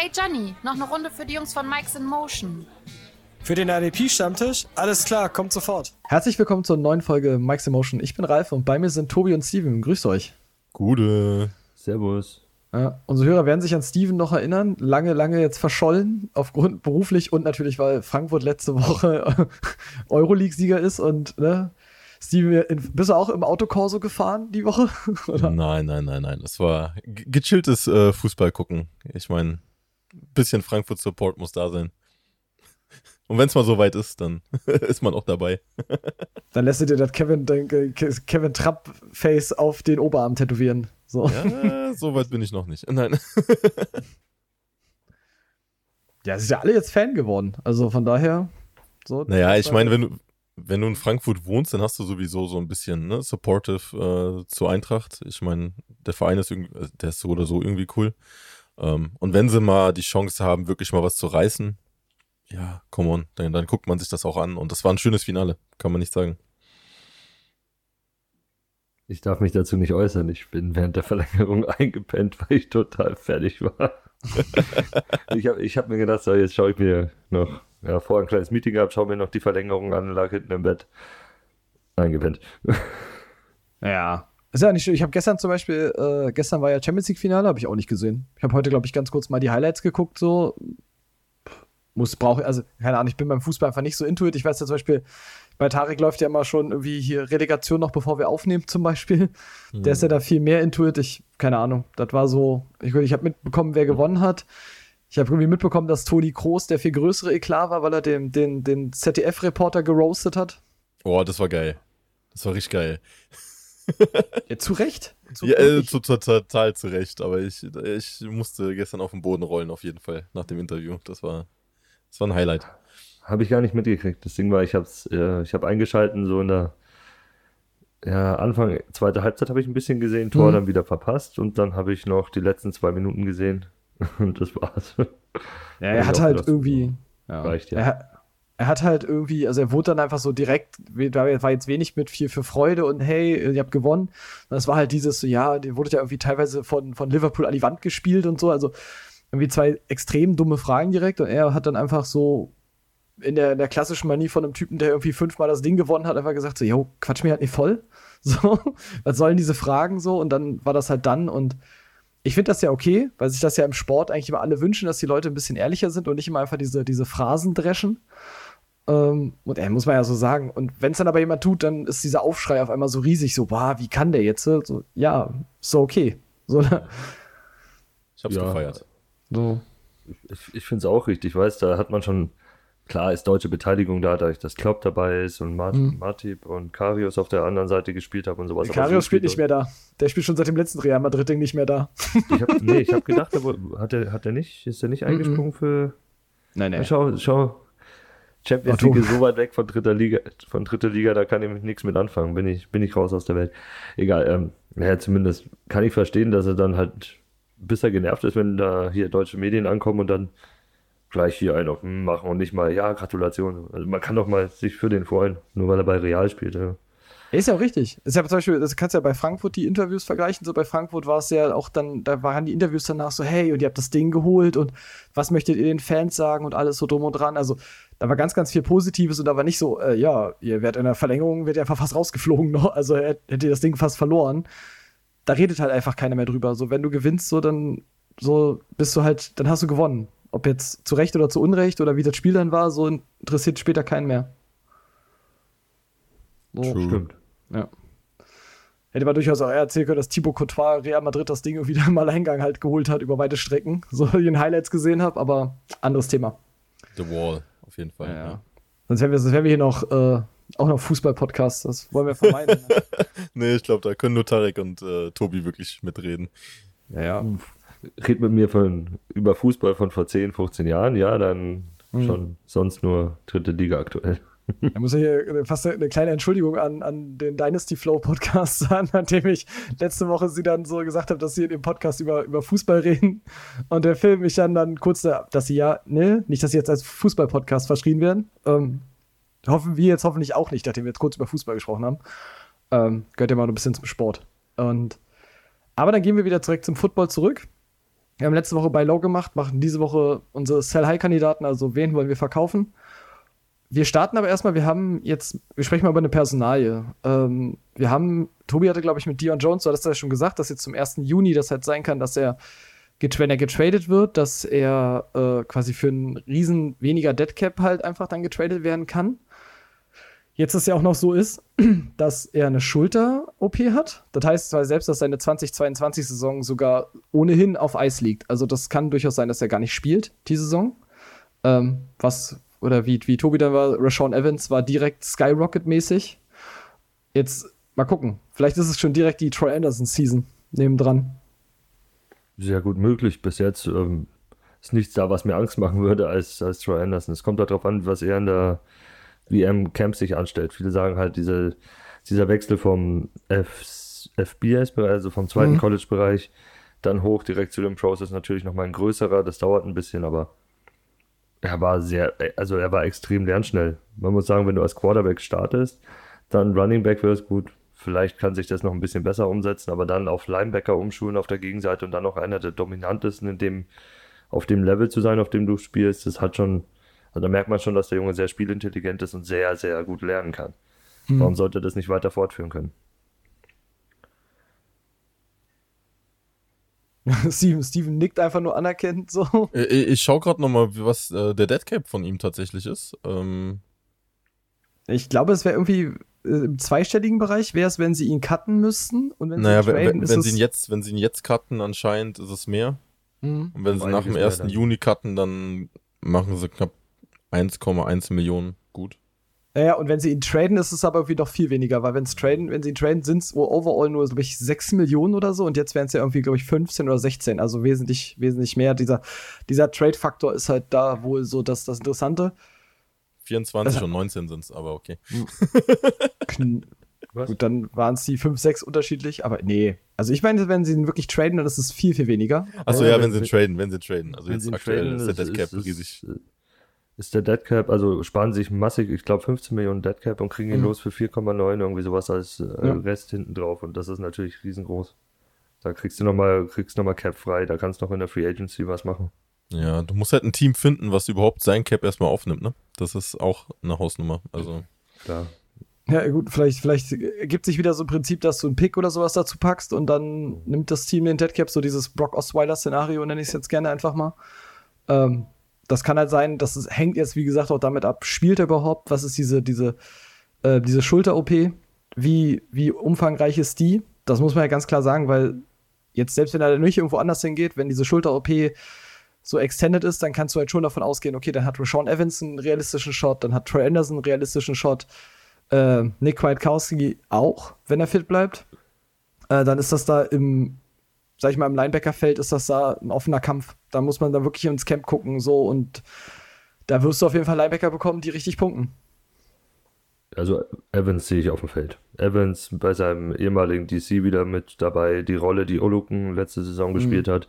Hey Johnny, noch eine Runde für die Jungs von Mike's in Motion. Für den RDP-Stammtisch? Alles klar, kommt sofort. Herzlich willkommen zur neuen Folge Mike's Emotion. Ich bin Ralf und bei mir sind Tobi und Steven. Grüßt euch. Gute. Servus. Ja, unsere Hörer werden sich an Steven noch erinnern. Lange, lange jetzt verschollen, aufgrund beruflich und natürlich, weil Frankfurt letzte Woche Euroleague-Sieger ist und, ne? Steven, bist du auch im Autokorso gefahren die Woche? Oder? Nein, nein, nein, nein. Das war gechilltes äh, Fußball gucken. Ich meine, ein bisschen Frankfurt-Support muss da sein. Und wenn es mal so weit ist, dann ist man auch dabei. dann lässt du dir das Kevin, Kevin Trapp-Face auf den Oberarm tätowieren. So. Ja, so weit bin ich noch nicht. Nein. ja, sind ja alle jetzt Fan geworden. Also von daher. So, naja, ich meine, wenn du, wenn du in Frankfurt wohnst, dann hast du sowieso so ein bisschen ne, supportive äh, zur Eintracht. Ich meine, der Verein ist, irgendwie, der ist so oder so irgendwie cool. Ähm, und wenn sie mal die Chance haben, wirklich mal was zu reißen, ja, come on, dann, dann guckt man sich das auch an. Und das war ein schönes Finale, kann man nicht sagen. Ich darf mich dazu nicht äußern. Ich bin während der Verlängerung eingepennt, weil ich total fertig war. ich habe ich hab mir gedacht, so, jetzt schaue ich mir noch, ja, vorher ein kleines Meeting gehabt, schaue mir noch die Verlängerung an, lag hinten im Bett. Eingepennt. ja. Ist ja nicht schön. Ich habe gestern zum Beispiel, äh, gestern war ja Champions League-Finale, habe ich auch nicht gesehen. Ich habe heute, glaube ich, ganz kurz mal die Highlights geguckt, so muss, brauche, also keine Ahnung, ich bin beim Fußball einfach nicht so intuit. Ich weiß ja zum Beispiel, bei Tarek läuft ja immer schon irgendwie hier Relegation noch, bevor wir aufnehmen, zum Beispiel. Mhm. Der ist ja da viel mehr intuit. Ich, keine Ahnung, das war so, ich, ich habe mitbekommen, wer gewonnen hat. Ich habe irgendwie mitbekommen, dass Toni Kroos der viel größere Eklat war, weil er den, den, den ZDF-Reporter geroastet hat. Oh, das war geil. Das war richtig geil. Ja, zu Recht. Zu ja, äh, total zu Recht, aber ich, ich musste gestern auf den Boden rollen, auf jeden Fall, nach dem Interview. Das war, das war ein Highlight. Habe ich gar nicht mitgekriegt. Das Ding war, ich habe äh, ich hab eingeschalten, so in der ja, Anfang, zweite Halbzeit habe ich ein bisschen gesehen, Tor mhm. dann wieder verpasst und dann habe ich noch die letzten zwei Minuten gesehen und das war's. Ja, er hat halt irgendwie. Ja. Reicht ja. Er, er, hat halt irgendwie, also er wurde dann einfach so direkt, da war jetzt wenig mit viel für Freude und hey, ihr habt gewonnen. Das war halt dieses, so, ja, die wurde ja irgendwie teilweise von, von Liverpool an die Wand gespielt und so. Also irgendwie zwei extrem dumme Fragen direkt und er hat dann einfach so in der, in der klassischen Manie von einem Typen, der irgendwie fünfmal das Ding gewonnen hat, einfach gesagt so, yo, quatsch mir halt nicht voll. So, was sollen diese Fragen so? Und dann war das halt dann und ich finde das ja okay, weil sich das ja im Sport eigentlich immer alle wünschen, dass die Leute ein bisschen ehrlicher sind und nicht immer einfach diese, diese Phrasen dreschen. Ähm, und er muss man ja so sagen. Und wenn es dann aber jemand tut, dann ist dieser Aufschrei auf einmal so riesig, so, wow, wie kann der jetzt? So, ja, so okay. So, ne? Ich hab's ja. gefeiert. So. Ich, ich finde es auch richtig, weißt da hat man schon, klar ist deutsche Beteiligung da, da ich das Klopp dabei ist und Mart mhm. Matip und Karius auf der anderen Seite gespielt habe und sowas. Karius so spielt nicht mehr da. Der spielt schon seit dem letzten Real Madrid-Ding nicht mehr da. Ich hab, nee, ich habe gedacht, hat er hat er nicht, ist er nicht mhm. eingesprungen für. Nein, nein. Schau, schau. Champions League ist so weit weg von dritter Liga, von dritter Liga, da kann ich nichts mit anfangen. Bin ich, bin ich raus aus der Welt. Egal, ähm, ja, zumindest kann ich verstehen, dass er dann halt bis er genervt ist, wenn da hier deutsche Medien ankommen und dann gleich hier einen auf machen und nicht mal, ja, Gratulation. Also man kann doch mal sich für den freuen, nur weil er bei Real spielt. Ja. Ist ja auch richtig. ist ja zum Beispiel, das kannst du ja bei Frankfurt die Interviews vergleichen. So bei Frankfurt war es ja auch dann, da waren die Interviews danach so, hey, und ihr habt das Ding geholt und was möchtet ihr den Fans sagen und alles so drum und dran. Also da war ganz, ganz viel Positives und da war nicht so, äh, ja, ihr werdet in der Verlängerung, werdet ihr einfach fast rausgeflogen noch. Also hättet ihr das Ding fast verloren da redet halt einfach keiner mehr drüber. So, wenn du gewinnst, so, dann so bist du halt, dann hast du gewonnen. Ob jetzt zu Recht oder zu Unrecht oder wie das Spiel dann war, so interessiert später keinen mehr. So. Stimmt. Ja. Hätte man durchaus auch erzählen können, dass Thibaut Courtois Real Madrid das Ding irgendwie im Alleingang halt geholt hat über weite Strecken. So wie ich in Highlights gesehen habe, aber anderes Thema. The Wall, jeden Fall. Ja. ja. Sonst wären wir, sonst wären wir hier noch äh, auch noch Fußball-Podcast, das wollen wir vermeiden. nee, ich glaube, da können nur Tarek und äh, Tobi wirklich mitreden. Ja, ja. Red mit mir von, über Fußball von vor 10, 15 Jahren, ja, dann mhm. schon sonst nur dritte Liga aktuell. Da muss ich hier fast eine kleine Entschuldigung an, an den Dynasty Flow Podcast sagen, an dem ich letzte Woche sie dann so gesagt habe, dass sie in dem Podcast über, über Fußball reden. Und der Film mich dann, dann kurz, da, dass sie ja, ne, nicht, dass sie jetzt als Fußball-Podcast verschrien werden. Ähm, Hoffen wir jetzt hoffentlich auch nicht, nachdem wir jetzt kurz über Fußball gesprochen haben. Ähm, gehört ja mal ein bisschen zum Sport. Und, aber dann gehen wir wieder zurück zum Football zurück. Wir haben letzte Woche bei Low gemacht, machen diese Woche unsere Sell-High-Kandidaten, also wen wollen wir verkaufen. Wir starten aber erstmal, wir haben jetzt, wir sprechen mal über eine Personalie. Ähm, wir haben, Tobi hatte, glaube ich, mit Dion Jones, du hattest ja schon gesagt, dass jetzt zum 1. Juni das halt sein kann, dass er, wenn er getradet wird, dass er äh, quasi für einen riesen weniger Deadcap halt einfach dann getradet werden kann. Jetzt ist ja auch noch so ist, dass er eine Schulter-OP hat. Das heißt zwar selbst, dass seine 2022-Saison sogar ohnehin auf Eis liegt. Also das kann durchaus sein, dass er gar nicht spielt, die Saison. Ähm, was, oder wie, wie Tobi dann war, Rashawn Evans war direkt Skyrocket-mäßig. Jetzt mal gucken. Vielleicht ist es schon direkt die Troy Anderson-Season nebendran. Sehr gut möglich. Bis jetzt ähm, ist nichts da, was mir Angst machen würde als, als Troy Anderson. Es kommt darauf an, was er in der wie er im Camp sich anstellt. Viele sagen halt, diese, dieser Wechsel vom FBS-Bereich, also vom zweiten mhm. College-Bereich, dann hoch direkt zu dem Pros ist natürlich nochmal ein größerer. Das dauert ein bisschen, aber er war sehr, also er war extrem lernschnell. Man muss sagen, wenn du als Quarterback startest, dann Running Back wäre es gut. Vielleicht kann sich das noch ein bisschen besser umsetzen, aber dann auf Linebacker umschulen auf der Gegenseite und dann noch einer der dominantesten in dem, auf dem Level zu sein, auf dem du spielst, das hat schon, also da merkt man schon, dass der Junge sehr spielintelligent ist und sehr, sehr gut lernen kann. Hm. Warum sollte er das nicht weiter fortführen können? Steven, Steven nickt einfach nur anerkennend so. Ich, ich schaue gerade nochmal, was äh, der Deadcap von ihm tatsächlich ist. Ähm ich glaube, es wäre irgendwie äh, im zweistelligen Bereich, wäre es, wenn sie ihn cutten müssten. Und wenn naja, sie traden, wenn, wenn sie ihn jetzt, wenn sie ihn jetzt cutten, anscheinend ist es mehr. Mhm. Und wenn sie nach dem 1. Juni cutten, dann machen sie knapp 1,1 Millionen gut. Ja, und wenn sie ihn traden, ist es aber irgendwie doch viel weniger, weil wenn traden, wenn sie ihn traden, sind es overall nur, glaube ich, 6 Millionen oder so und jetzt wären es ja irgendwie, glaube ich, 15 oder 16, also wesentlich, wesentlich mehr. Dieser, dieser Trade-Faktor ist halt da wohl so das, das Interessante. 24 also, und 19 sind es, aber okay. Gut, dann waren es die 5, 6 unterschiedlich, aber nee. Also ich meine, wenn sie ihn wirklich traden, dann ist es viel, viel weniger. Achso, ja, wenn, wenn sie traden, wenn sie traden. Also jetzt aktuell traden, ist der Deadcap riesig ist der Deadcap, also sparen sich massig, ich glaube 15 Millionen Deadcap und kriegen ihn mhm. los für 4,9 irgendwie sowas als äh, ja. Rest hinten drauf und das ist natürlich riesengroß. Da kriegst du nochmal, kriegst nochmal Cap frei, da kannst du noch in der Free Agency was machen. Ja, du musst halt ein Team finden, was überhaupt sein Cap erstmal aufnimmt, ne? Das ist auch eine Hausnummer, also. Klar. Ja, gut, vielleicht, vielleicht ergibt sich wieder so ein Prinzip, dass du einen Pick oder sowas dazu packst und dann nimmt das Team den Deadcap, so dieses Brock Osweiler-Szenario, nenne ich es jetzt gerne einfach mal. Ähm, das kann halt sein, das ist, hängt jetzt, wie gesagt, auch damit ab, spielt er überhaupt? Was ist diese, diese, äh, diese Schulter-OP? Wie, wie umfangreich ist die? Das muss man ja ganz klar sagen, weil jetzt, selbst wenn er nicht irgendwo anders hingeht, wenn diese Schulter-OP so extended ist, dann kannst du halt schon davon ausgehen, okay, dann hat Rashawn Evans einen realistischen Shot, dann hat Troy Anderson einen realistischen Shot, äh, Nick Kwiatkowski auch, wenn er fit bleibt. Äh, dann ist das da im sag ich mal, im Linebacker-Feld ist das da ein offener Kampf. Da muss man dann wirklich ins Camp gucken, so und da wirst du auf jeden Fall Linebacker bekommen, die richtig punkten. Also Evans sehe ich auf dem Feld. Evans bei seinem ehemaligen DC wieder mit dabei, die Rolle, die Oluken letzte Saison mhm. gespielt hat,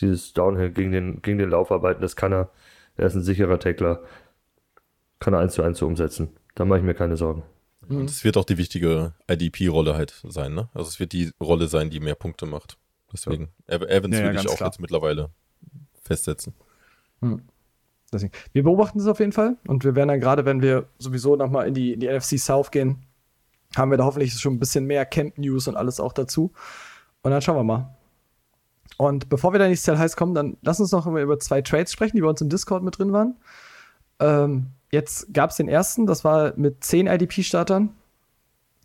dieses Downhill gegen den, gegen den Laufarbeiten, das kann er. Er ist ein sicherer Tackler. Kann er eins zu eins so umsetzen. Da mache ich mir keine Sorgen. Und es wird auch die wichtige IDP-Rolle halt sein, ne? Also es wird die Rolle sein, die mehr Punkte macht. Deswegen, ja. Evans ja, würde ich auch klar. jetzt mittlerweile festsetzen. Hm. Deswegen. Wir beobachten es auf jeden Fall und wir werden dann gerade, wenn wir sowieso nochmal in die, in die NFC South gehen, haben wir da hoffentlich schon ein bisschen mehr Camp-News und alles auch dazu. Und dann schauen wir mal. Und bevor wir in die Cell Heiß kommen, dann lass uns noch über zwei Trades sprechen, die bei uns im Discord mit drin waren. Ähm, jetzt gab es den ersten, das war mit 10 IDP-Startern.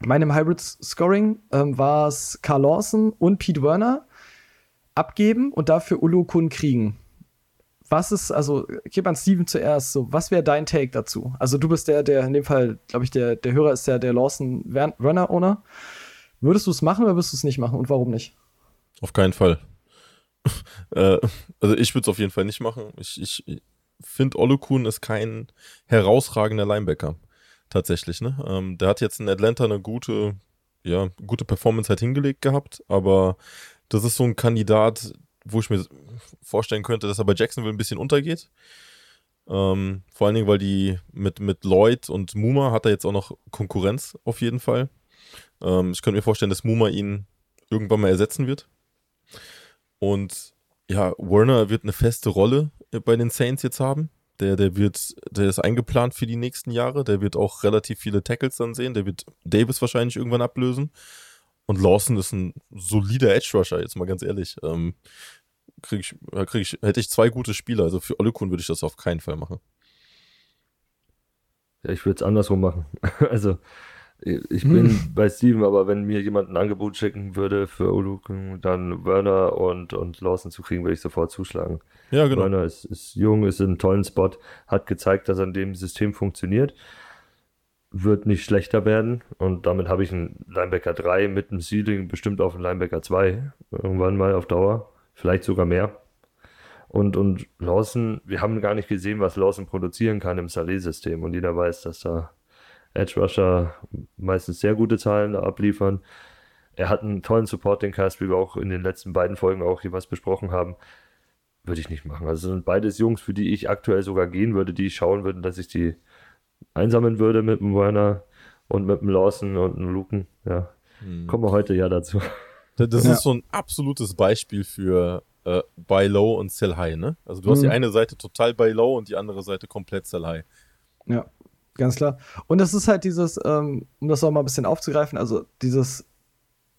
Meinem Hybrid-Scoring ähm, war es Carl Lawson und Pete Werner abgeben und dafür Ulukun kriegen. Was ist, also, gib an Steven zuerst, so, was wäre dein Take dazu? Also, du bist der, der in dem Fall, glaube ich, der, der Hörer ist der, der Lawson Runner Owner. Würdest du es machen oder würdest du es nicht machen und warum nicht? Auf keinen Fall. äh, also, ich würde es auf jeden Fall nicht machen. Ich, ich finde, Olukun ist kein herausragender Linebacker. Tatsächlich, ne? Ähm, der hat jetzt in Atlanta eine gute, ja, gute Performance halt hingelegt gehabt, aber das ist so ein Kandidat, wo ich mir vorstellen könnte, dass er bei Jacksonville ein bisschen untergeht. Ähm, vor allen Dingen, weil die mit, mit Lloyd und Muma hat er jetzt auch noch Konkurrenz auf jeden Fall. Ähm, ich könnte mir vorstellen, dass Muma ihn irgendwann mal ersetzen wird. Und ja, Warner wird eine feste Rolle bei den Saints jetzt haben. Der, der wird, der ist eingeplant für die nächsten Jahre. Der wird auch relativ viele Tackles dann sehen. Der wird Davis wahrscheinlich irgendwann ablösen. Und Lawson ist ein solider Edge Rusher, jetzt mal ganz ehrlich. Ähm, krieg ich, krieg ich, hätte ich zwei gute Spieler. Also für Olekun würde ich das auf keinen Fall machen. Ja, ich würde es andersrum machen. also, ich bin hm. bei Steven, aber wenn mir jemand ein Angebot schicken würde für Olukun, dann Werner und, und Lawson zu kriegen, würde ich sofort zuschlagen. Ja, genau. Werner ist, ist jung, ist in einem tollen Spot, hat gezeigt, dass er in dem System funktioniert, wird nicht schlechter werden und damit habe ich einen Linebacker 3 mit einem Ceiling bestimmt auf einen Linebacker 2 irgendwann mal auf Dauer, vielleicht sogar mehr. Und, und Lawson, wir haben gar nicht gesehen, was Lawson produzieren kann im Saleh-System und jeder weiß, dass da Edge Rusher meistens sehr gute Zahlen abliefern. Er hat einen tollen Supporting-Cast, wie wir auch in den letzten beiden Folgen auch jeweils besprochen haben. Würde ich nicht machen. Also sind beides Jungs, für die ich aktuell sogar gehen würde, die ich schauen würde, dass ich die einsammeln würde mit dem Werner und mit dem Lawson und dem Luken. Ja, hm. kommen wir heute ja dazu. Das ja. ist so ein absolutes Beispiel für äh, Buy Low und Sell High, ne? Also du hast die hm. eine Seite total Buy Low und die andere Seite komplett Sell High. Ja, ganz klar. Und es ist halt dieses, ähm, um das auch mal ein bisschen aufzugreifen, also dieses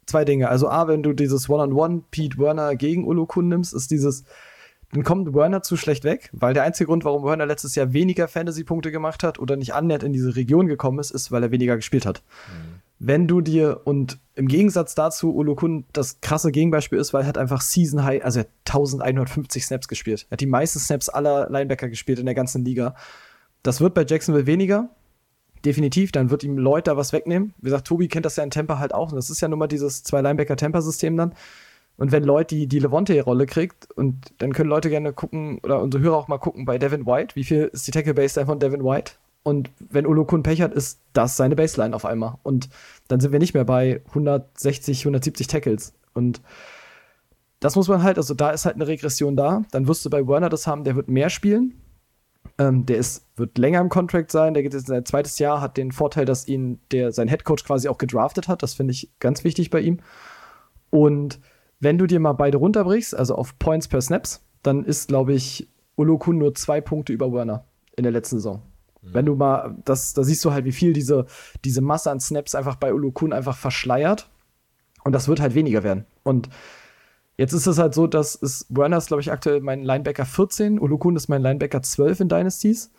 zwei Dinge. Also A, wenn du dieses One-on-One Pete Werner gegen Ulukun nimmst, ist dieses, dann kommt Werner zu schlecht weg, weil der einzige Grund, warum Werner letztes Jahr weniger Fantasy-Punkte gemacht hat oder nicht annähernd in diese Region gekommen ist, ist, weil er weniger gespielt hat. Mhm. Wenn du dir, und im Gegensatz dazu, Ulukun das krasse Gegenbeispiel ist, weil er hat einfach Season High, also er hat 1150 Snaps gespielt. Er hat die meisten Snaps aller Linebacker gespielt in der ganzen Liga. Das wird bei Jacksonville weniger. Definitiv, dann wird ihm Lloyd da was wegnehmen. Wie gesagt, Tobi kennt das ja in Tampa halt auch. Und das ist ja nun mal dieses zwei Linebacker-Temper-System dann. Und wenn Lloyd die, die Levante-Rolle kriegt, und dann können Leute gerne gucken, oder unsere Hörer auch mal gucken bei Devin White, wie viel ist die Tackle-Baseline von Devin White? Und wenn Olokun Pech hat, ist das seine Baseline auf einmal. Und dann sind wir nicht mehr bei 160, 170 Tackles. Und das muss man halt, also da ist halt eine Regression da. Dann wirst du bei Werner das haben, der wird mehr spielen. Ähm, der ist, wird länger im Contract sein, der geht jetzt in sein zweites Jahr, hat den Vorteil, dass ihn der, sein Headcoach quasi auch gedraftet hat. Das finde ich ganz wichtig bei ihm. Und wenn du dir mal beide runterbrichst, also auf Points per Snaps, dann ist, glaube ich, Olokun nur zwei Punkte über Werner in der letzten Saison. Mhm. Wenn du mal, das, da siehst du halt, wie viel diese, diese Masse an Snaps einfach bei Olokun einfach verschleiert. Und das wird halt weniger werden. Und Jetzt ist es halt so, dass es Werner ist, glaube ich, aktuell mein Linebacker 14, Ulukun ist mein Linebacker 12 in Dynasties.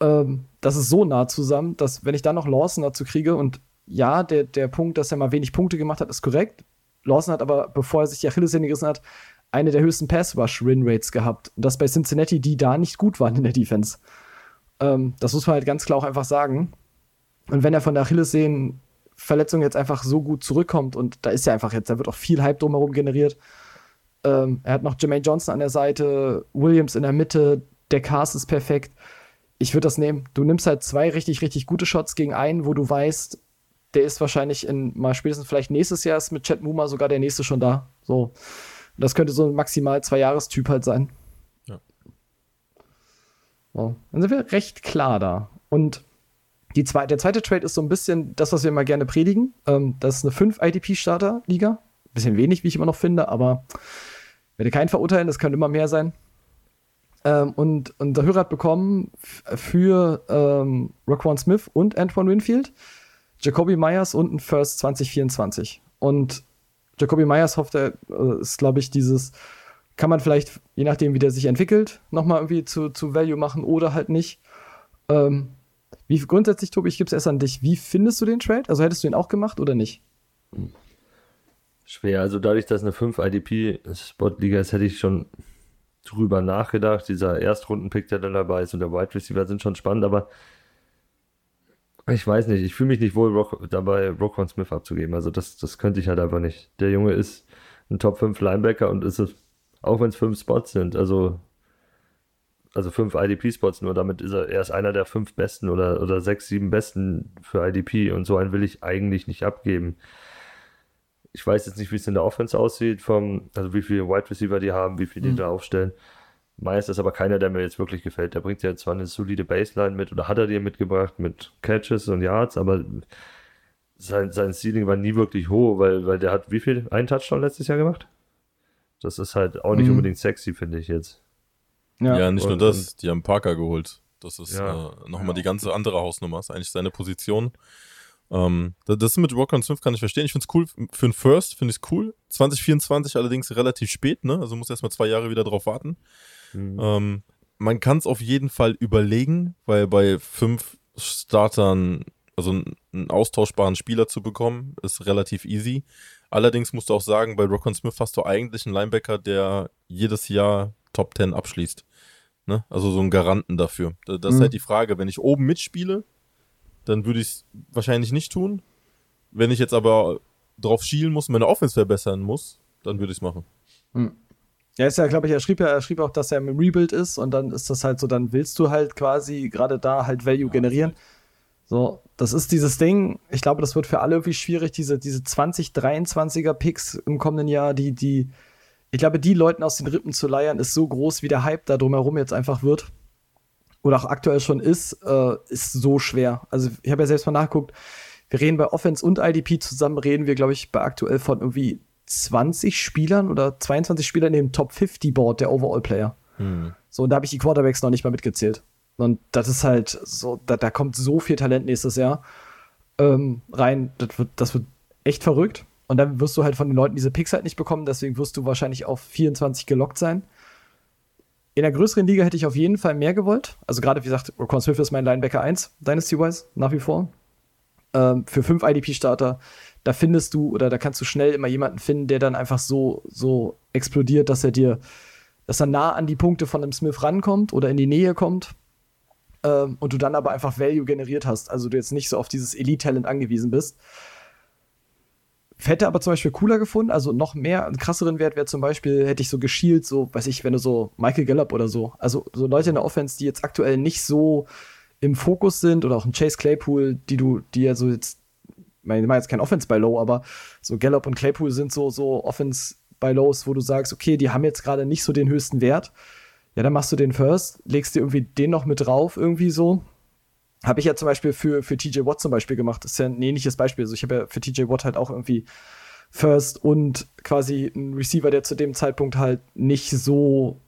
Ähm, das ist so nah zusammen, dass wenn ich dann noch Lawson dazu kriege und ja, der, der Punkt, dass er mal wenig Punkte gemacht hat, ist korrekt. Lawson hat aber, bevor er sich die Achillessehne gerissen hat, eine der höchsten Pass-Rush-Win-Rates gehabt. Und das bei Cincinnati, die da nicht gut waren in der Defense. Ähm, das muss man halt ganz klar auch einfach sagen. Und wenn er von der Achillessehne Verletzung jetzt einfach so gut zurückkommt und da ist ja einfach jetzt, da wird auch viel Hype drumherum generiert. Ähm, er hat noch Jermaine Johnson an der Seite, Williams in der Mitte, der Cast ist perfekt. Ich würde das nehmen. Du nimmst halt zwei richtig, richtig gute Shots gegen einen, wo du weißt, der ist wahrscheinlich in mal spätestens vielleicht nächstes Jahr ist mit Chad Muma sogar der nächste schon da. So. Das könnte so ein maximal zwei Jahres-Typ halt sein. Ja. So. Dann sind wir recht klar da. Und die zwei, der zweite Trade ist so ein bisschen das, was wir immer gerne predigen. Ähm, das ist eine 5 IDP-Starter-Liga. Bisschen wenig, wie ich immer noch finde, aber werde keinen verurteilen, das kann immer mehr sein. Ähm, und unser Hörer hat bekommen für ähm, Roquan Smith und Antoine Winfield Jacoby Myers und ein First 2024. Und Jacoby Myers hofft er, äh, ist, glaube ich, dieses, kann man vielleicht, je nachdem, wie der sich entwickelt, nochmal irgendwie zu, zu Value machen oder halt nicht. Ähm, wie grundsätzlich, Tobi, ich gebe es erst an dich. Wie findest du den Trade? Also hättest du ihn auch gemacht oder nicht? Schwer. Also dadurch, dass eine 5 IDP-Spot-Liga ist, hätte ich schon drüber nachgedacht. Dieser Erstrunden-Pick, der dann dabei ist und der Wide Receiver sind schon spannend, aber ich weiß nicht, ich fühle mich nicht wohl Rock, dabei, Rockon Smith abzugeben. Also das, das könnte ich halt einfach nicht. Der Junge ist ein Top 5 Linebacker und ist es, auch wenn es fünf Spots sind, also also fünf IDP-Spots nur, damit ist er, er ist einer der fünf besten oder, oder sechs, sieben besten für IDP und so einen will ich eigentlich nicht abgeben. Ich weiß jetzt nicht, wie es in der Offense aussieht, vom, also wie viele Wide Receiver die haben, wie viele die mhm. da aufstellen. Meist ist aber keiner, der mir jetzt wirklich gefällt. Der bringt ja zwar eine solide Baseline mit oder hat er dir mitgebracht mit Catches und Yards, aber sein, sein Ceiling war nie wirklich hoch, weil, weil der hat wie viel? Einen Touchdown letztes Jahr gemacht? Das ist halt auch nicht Mhm. unbedingt sexy, finde ich jetzt. Ja, nicht nur Und- das, die haben Parker geholt. Das ist Ja. äh, nochmal die ganze andere Hausnummer, ist eigentlich seine Position. Ähm, da- das mit Rockon Smith kann ich verstehen. Ich finde es cool, für einen First finde ich es cool. 2024 allerdings relativ spät, ne? Also muss erstmal zwei Jahre wieder drauf warten. Mhm. Ähm, man kann es auf jeden Fall überlegen, weil bei fünf Startern, also einen, austauschbaren Spieler zu bekommen, ist relativ easy. Allerdings musst du auch sagen, bei Rockon Smith hast du eigentlich einen Linebacker, der jedes Jahr Top 10 abschließt. Ne? Also so einen Garanten dafür. Da- Das ist Mhm. halt die Frage. Wenn ich oben mitspiele, dann würde ich es wahrscheinlich nicht tun. Wenn ich jetzt aber drauf schielen muss und meine Offense verbessern muss, dann würde ich es machen. Ja, ist ja, glaube ich, er schrieb ja, er schrieb auch, dass er im Rebuild ist und dann ist das halt so, dann willst du halt quasi gerade da halt Value generieren. So, das ist dieses Ding, ich glaube, das wird für alle irgendwie schwierig, diese, diese 2023er Picks im kommenden Jahr, die, die, ich glaube, die Leuten aus den Rippen zu leiern, ist so groß, wie der Hype da drumherum jetzt einfach wird. Oder auch aktuell schon ist, äh, ist so schwer. Also, ich habe ja selbst mal nachgeguckt, wir reden bei Offense und IDP zusammen, reden wir, glaube ich, bei aktuell von irgendwie 20 Spielern oder 22 Spielern in dem Top 50 Board der Overall Player. Hm. So, und da habe ich die Quarterbacks noch nicht mal mitgezählt. Und das ist halt so, da, da kommt so viel Talent nächstes Jahr ähm, rein. Das wird, das wird echt verrückt. Und dann wirst du halt von den Leuten diese Picks halt nicht bekommen, deswegen wirst du wahrscheinlich auf 24 gelockt sein. In der größeren Liga hätte ich auf jeden Fall mehr gewollt. Also gerade, wie gesagt, Rokon Smith ist mein Linebacker 1, Dynasty-wise, nach wie vor. Ähm, für fünf IDP-Starter, da findest du oder da kannst du schnell immer jemanden finden, der dann einfach so, so explodiert, dass er dir, dass er nah an die Punkte von einem Smith rankommt oder in die Nähe kommt. Ähm, und du dann aber einfach Value generiert hast. Also du jetzt nicht so auf dieses Elite-Talent angewiesen bist. Hätte aber zum Beispiel cooler gefunden, also noch mehr, einen krasseren Wert wäre zum Beispiel, hätte ich so geschielt, so, weiß ich, wenn du so Michael Gallup oder so, also so Leute in der Offense, die jetzt aktuell nicht so im Fokus sind oder auch ein Chase Claypool, die du, die ja so jetzt, ich meine, ich meine jetzt kein Offense bei Low, aber so Gallup und Claypool sind so, so Offense bei Lows, wo du sagst, okay, die haben jetzt gerade nicht so den höchsten Wert. Ja, dann machst du den First, legst dir irgendwie den noch mit drauf, irgendwie so. Habe ich ja zum Beispiel für, für TJ Watt zum Beispiel gemacht. Das ist ja ein ähnliches Beispiel. Also ich habe ja für TJ Watt halt auch irgendwie First und quasi ein Receiver, der zu dem Zeitpunkt halt nicht so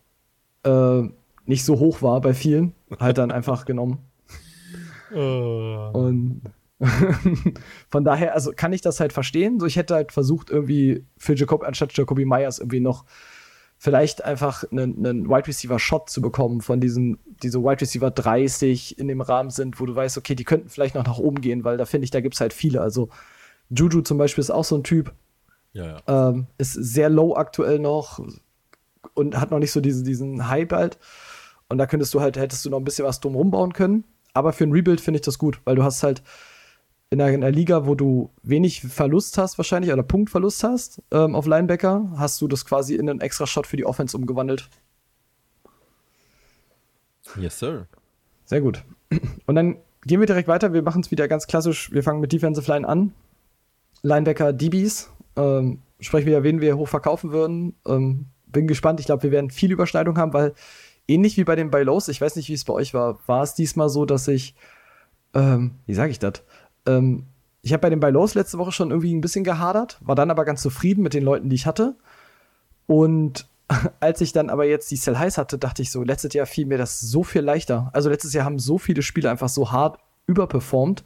äh, nicht so hoch war bei vielen, halt dann einfach genommen. Und von daher, also kann ich das halt verstehen. So, ich hätte halt versucht, irgendwie für Jacob, anstatt Jacoby Myers irgendwie noch vielleicht einfach einen, einen Wide Receiver Shot zu bekommen von diesen, diese Wide Receiver 30 in dem Rahmen sind, wo du weißt, okay, die könnten vielleicht noch nach oben gehen, weil da finde ich, da gibt es halt viele. Also Juju zum Beispiel ist auch so ein Typ, Ja, ja. ähm, ist sehr low aktuell noch und hat noch nicht so diesen, diesen Hype halt. Und da könntest du halt, hättest du noch ein bisschen was drum bauen können. Aber für ein Rebuild finde ich das gut, weil du hast halt in einer, in einer Liga, wo du wenig Verlust hast, wahrscheinlich, oder Punktverlust hast ähm, auf Linebacker, hast du das quasi in einen extra Shot für die Offense umgewandelt. Yes, sir. Sehr gut. Und dann gehen wir direkt weiter. Wir machen es wieder ganz klassisch. Wir fangen mit Defensive Line an. Linebacker DBs. Ähm, sprechen wir, wen wir hoch verkaufen würden. Ähm, bin gespannt. Ich glaube, wir werden viel Überschneidung haben, weil ähnlich wie bei den Buy Lows, ich weiß nicht, wie es bei euch war, war es diesmal so, dass ich, ähm, wie sage ich das? Ähm, ich habe bei den Buy Lows letzte Woche schon irgendwie ein bisschen gehadert, war dann aber ganz zufrieden mit den Leuten, die ich hatte. Und als ich dann aber jetzt die Sell Highs hatte, dachte ich so, letztes Jahr fiel mir das so viel leichter. Also letztes Jahr haben so viele Spiele einfach so hart überperformt.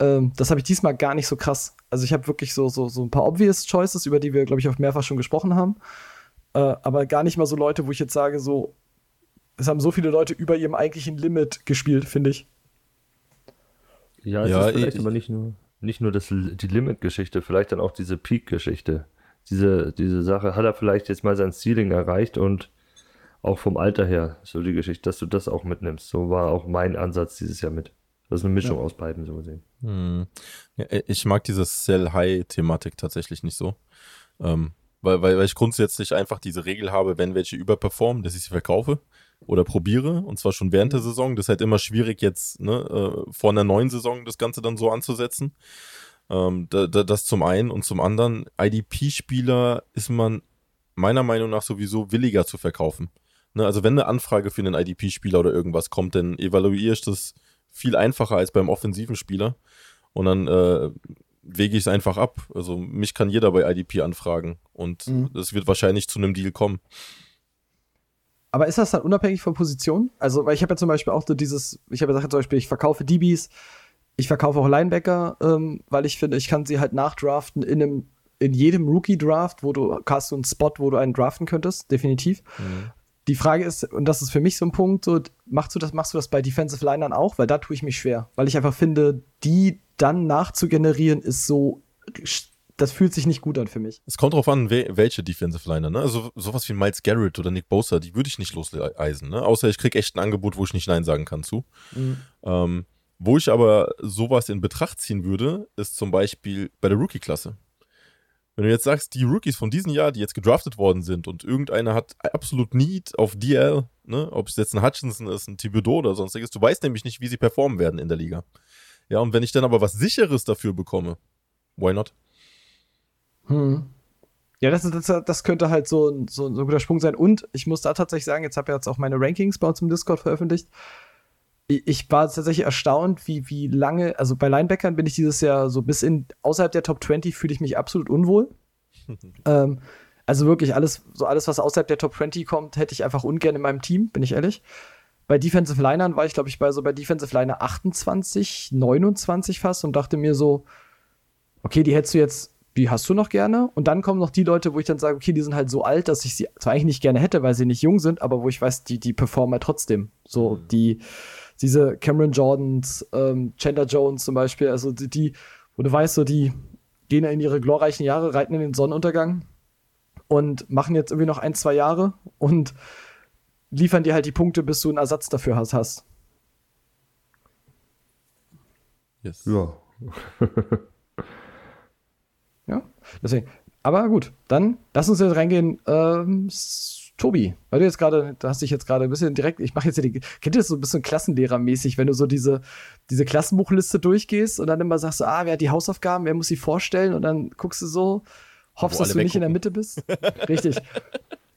Ähm, das habe ich diesmal gar nicht so krass. Also ich habe wirklich so, so, so ein paar obvious Choices, über die wir, glaube ich, auch mehrfach schon gesprochen haben. Äh, aber gar nicht mal so Leute, wo ich jetzt sage, so, es haben so viele Leute über ihrem eigentlichen Limit gespielt, finde ich. Ja, es Ja, ist vielleicht ich- aber nicht nur, nicht nur das, die Limit-Geschichte, vielleicht dann auch diese Peak-Geschichte. Diese, diese Sache, hat er vielleicht jetzt mal sein Ceiling erreicht und auch vom Alter her, so die Geschichte, dass du das auch mitnimmst. So war auch mein Ansatz dieses Jahr mit. Das ist eine Mischung aus beiden, so gesehen. Hm. Ja, ich mag diese Sell-High-Thematik tatsächlich nicht so. Ähm, weil, weil, weil ich grundsätzlich einfach diese Regel habe, wenn welche überperformen, dass ich sie verkaufe oder probiere. Und zwar schon während der Saison. Das ist halt immer schwierig, jetzt ne, äh, vor einer neuen Saison das Ganze dann so anzusetzen. Ähm, da, da, das zum einen. Und zum anderen, IDP-Spieler ist man meiner Meinung nach sowieso williger zu verkaufen. Ne, also wenn eine Anfrage für einen IDP-Spieler oder irgendwas kommt, dann evaluiere ich das viel einfacher als beim offensiven Spieler. Und dann äh, wege ich es einfach ab. Also mich kann jeder bei IDP anfragen und Mhm. es wird wahrscheinlich zu einem Deal kommen. Aber ist das dann unabhängig von Position? Also, weil ich habe ja zum Beispiel auch so dieses, ich habe ja gesagt, zum Beispiel, ich verkaufe DBs, ich verkaufe auch Linebacker, ähm, weil ich finde, ich kann sie halt nachdraften in einem, in jedem Rookie-Draft, wo du hast du einen Spot, wo du einen draften könntest, definitiv. Die Frage ist, und das ist für mich so ein Punkt, so, machst du das, machst du das bei Defensive Linern auch? Weil da tue ich mich schwer. Weil ich einfach finde, die dann nachzugenerieren, ist so, das fühlt sich nicht gut an für mich. Es kommt drauf an, we welche Defensive Liner, ne? Also sowas wie Miles Garrett oder Nick Bosa, die würde ich nicht loseisen, ne? Außer ich kriege echt ein Angebot, wo ich nicht Nein sagen kann zu. Ähm, wo ich aber sowas in Betracht ziehen würde, ist zum Beispiel bei der Rookie-Klasse. Wenn du jetzt sagst, die Rookies von diesem Jahr, die jetzt gedraftet worden sind und irgendeiner hat absolut Need auf DL, ne, ob es jetzt ein Hutchinson ist, ein Thibodeau oder sonstiges, du weißt nämlich nicht, wie sie performen werden in der Liga. Ja, und wenn ich dann aber was Sicheres dafür bekomme, why not? Hm. Ja, das, das, das könnte halt so, ein- so, so ein guter Sprung sein. Und ich muss da tatsächlich sagen, jetzt habe ich jetzt auch meine Rankings bei uns im Discord veröffentlicht. Ich, ich war tatsächlich erstaunt, wie, wie lange, also bei Linebackern bin ich dieses Jahr so bis in außerhalb der Top 20 fühle ich mich absolut unwohl. ähm, also wirklich alles, so alles, was außerhalb der Top 20 kommt, hätte ich einfach ungern in meinem Team, bin ich ehrlich. Bei Defensive Linern war ich, glaube ich, bei so bei Defensive Liner 28, 29 fast und dachte mir so, okay, die hättest du jetzt, die hast du noch gerne. Und dann kommen noch die Leute, wo ich dann sage, okay, die sind halt so alt, dass ich sie zwar eigentlich nicht gerne hätte, weil sie nicht jung sind, aber wo ich weiß, die, die performen halt trotzdem. So, die, diese Cameron Jordans, ähm, Chandler Jones zum Beispiel, also die, die, wo du weißt, so, die gehen in ihre glorreichen Jahre, reiten in den Sonnenuntergang und machen jetzt irgendwie noch ein, zwei Jahre und liefern dir halt die Punkte, bis du einen Ersatz dafür hast. hast. Yes. Ja. Ja, deswegen. Aber gut, dann lass uns jetzt reingehen. Ähm, Tobi, weil du jetzt gerade, du hast dich jetzt gerade ein bisschen direkt, ich mache jetzt hier die, kennt ihr das so ein bisschen klassenlehrermäßig, wenn du so diese, diese Klassenbuchliste durchgehst und dann immer sagst, ah, wer hat die Hausaufgaben, wer muss sie vorstellen und dann guckst du so, hoffst, dass du nicht in der Mitte bist. Richtig.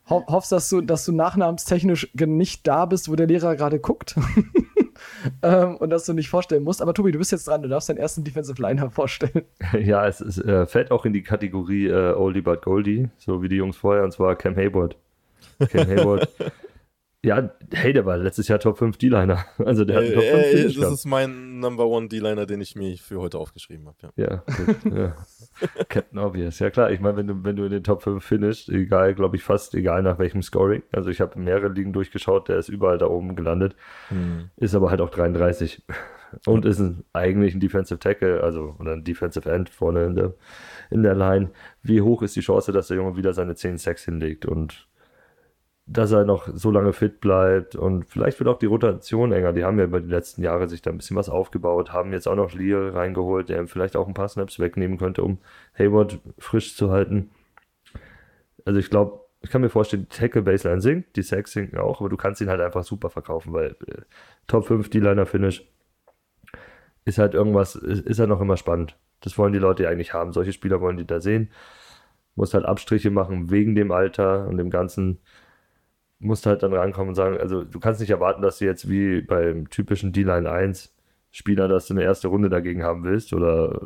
Ho hoffst, dass du, dass du nachnamenstechnisch nicht da bist, wo der Lehrer gerade guckt. Ähm, und dass du nicht vorstellen musst. Aber Tobi, du bist jetzt dran, du darfst deinen ersten Defensive Liner vorstellen. Ja, es ist, äh, fällt auch in die Kategorie äh, Oldie but Goldie, so wie die Jungs vorher, und zwar Cam Hayward. Cam Hayward. ja, hey, der war letztes Jahr Top 5 D-Liner. Also der hat einen Top 5 Äh, äh, das gehabt. ist mein Number One D-Liner, den ich mir für heute aufgeschrieben habe. Ja. Ja, gut, ja. Captain Obvious. Ja klar, ich meine, wenn du, wenn du in den Top 5 finishst, egal, glaube ich, fast egal nach welchem Scoring. Also ich habe mehrere Ligen durchgeschaut, der ist überall da oben gelandet. Hm. Ist aber halt auch 33. Und ist ein, eigentlich ein Defensive Tackle, also oder ein Defensive End vorne in der, in der Line. Wie hoch ist die Chance, dass der Junge wieder seine 10 Sacks hinlegt und dass er noch so lange fit bleibt und vielleicht wird auch die Rotation enger. Die haben ja über die letzten Jahre sich da ein bisschen was aufgebaut, haben jetzt auch noch Lear reingeholt, der ihm vielleicht auch ein paar Snaps wegnehmen könnte, um Hayward frisch zu halten. Also ich glaube, ich kann mir vorstellen, die Tackle Baseline sinkt, die Sacks sinken auch, aber du kannst ihn halt einfach super verkaufen, weil äh, Top 5 D-Liner Finish ist halt irgendwas, ist, ist halt noch immer spannend. Das wollen die Leute ja eigentlich haben. Solche Spieler wollen die da sehen. Muss halt Abstriche machen wegen dem Alter und dem Ganzen. Musst halt dann rankommen und sagen, also du kannst nicht erwarten, dass du jetzt wie beim typischen D-Line 1 Spieler, dass du eine erste Runde dagegen haben willst oder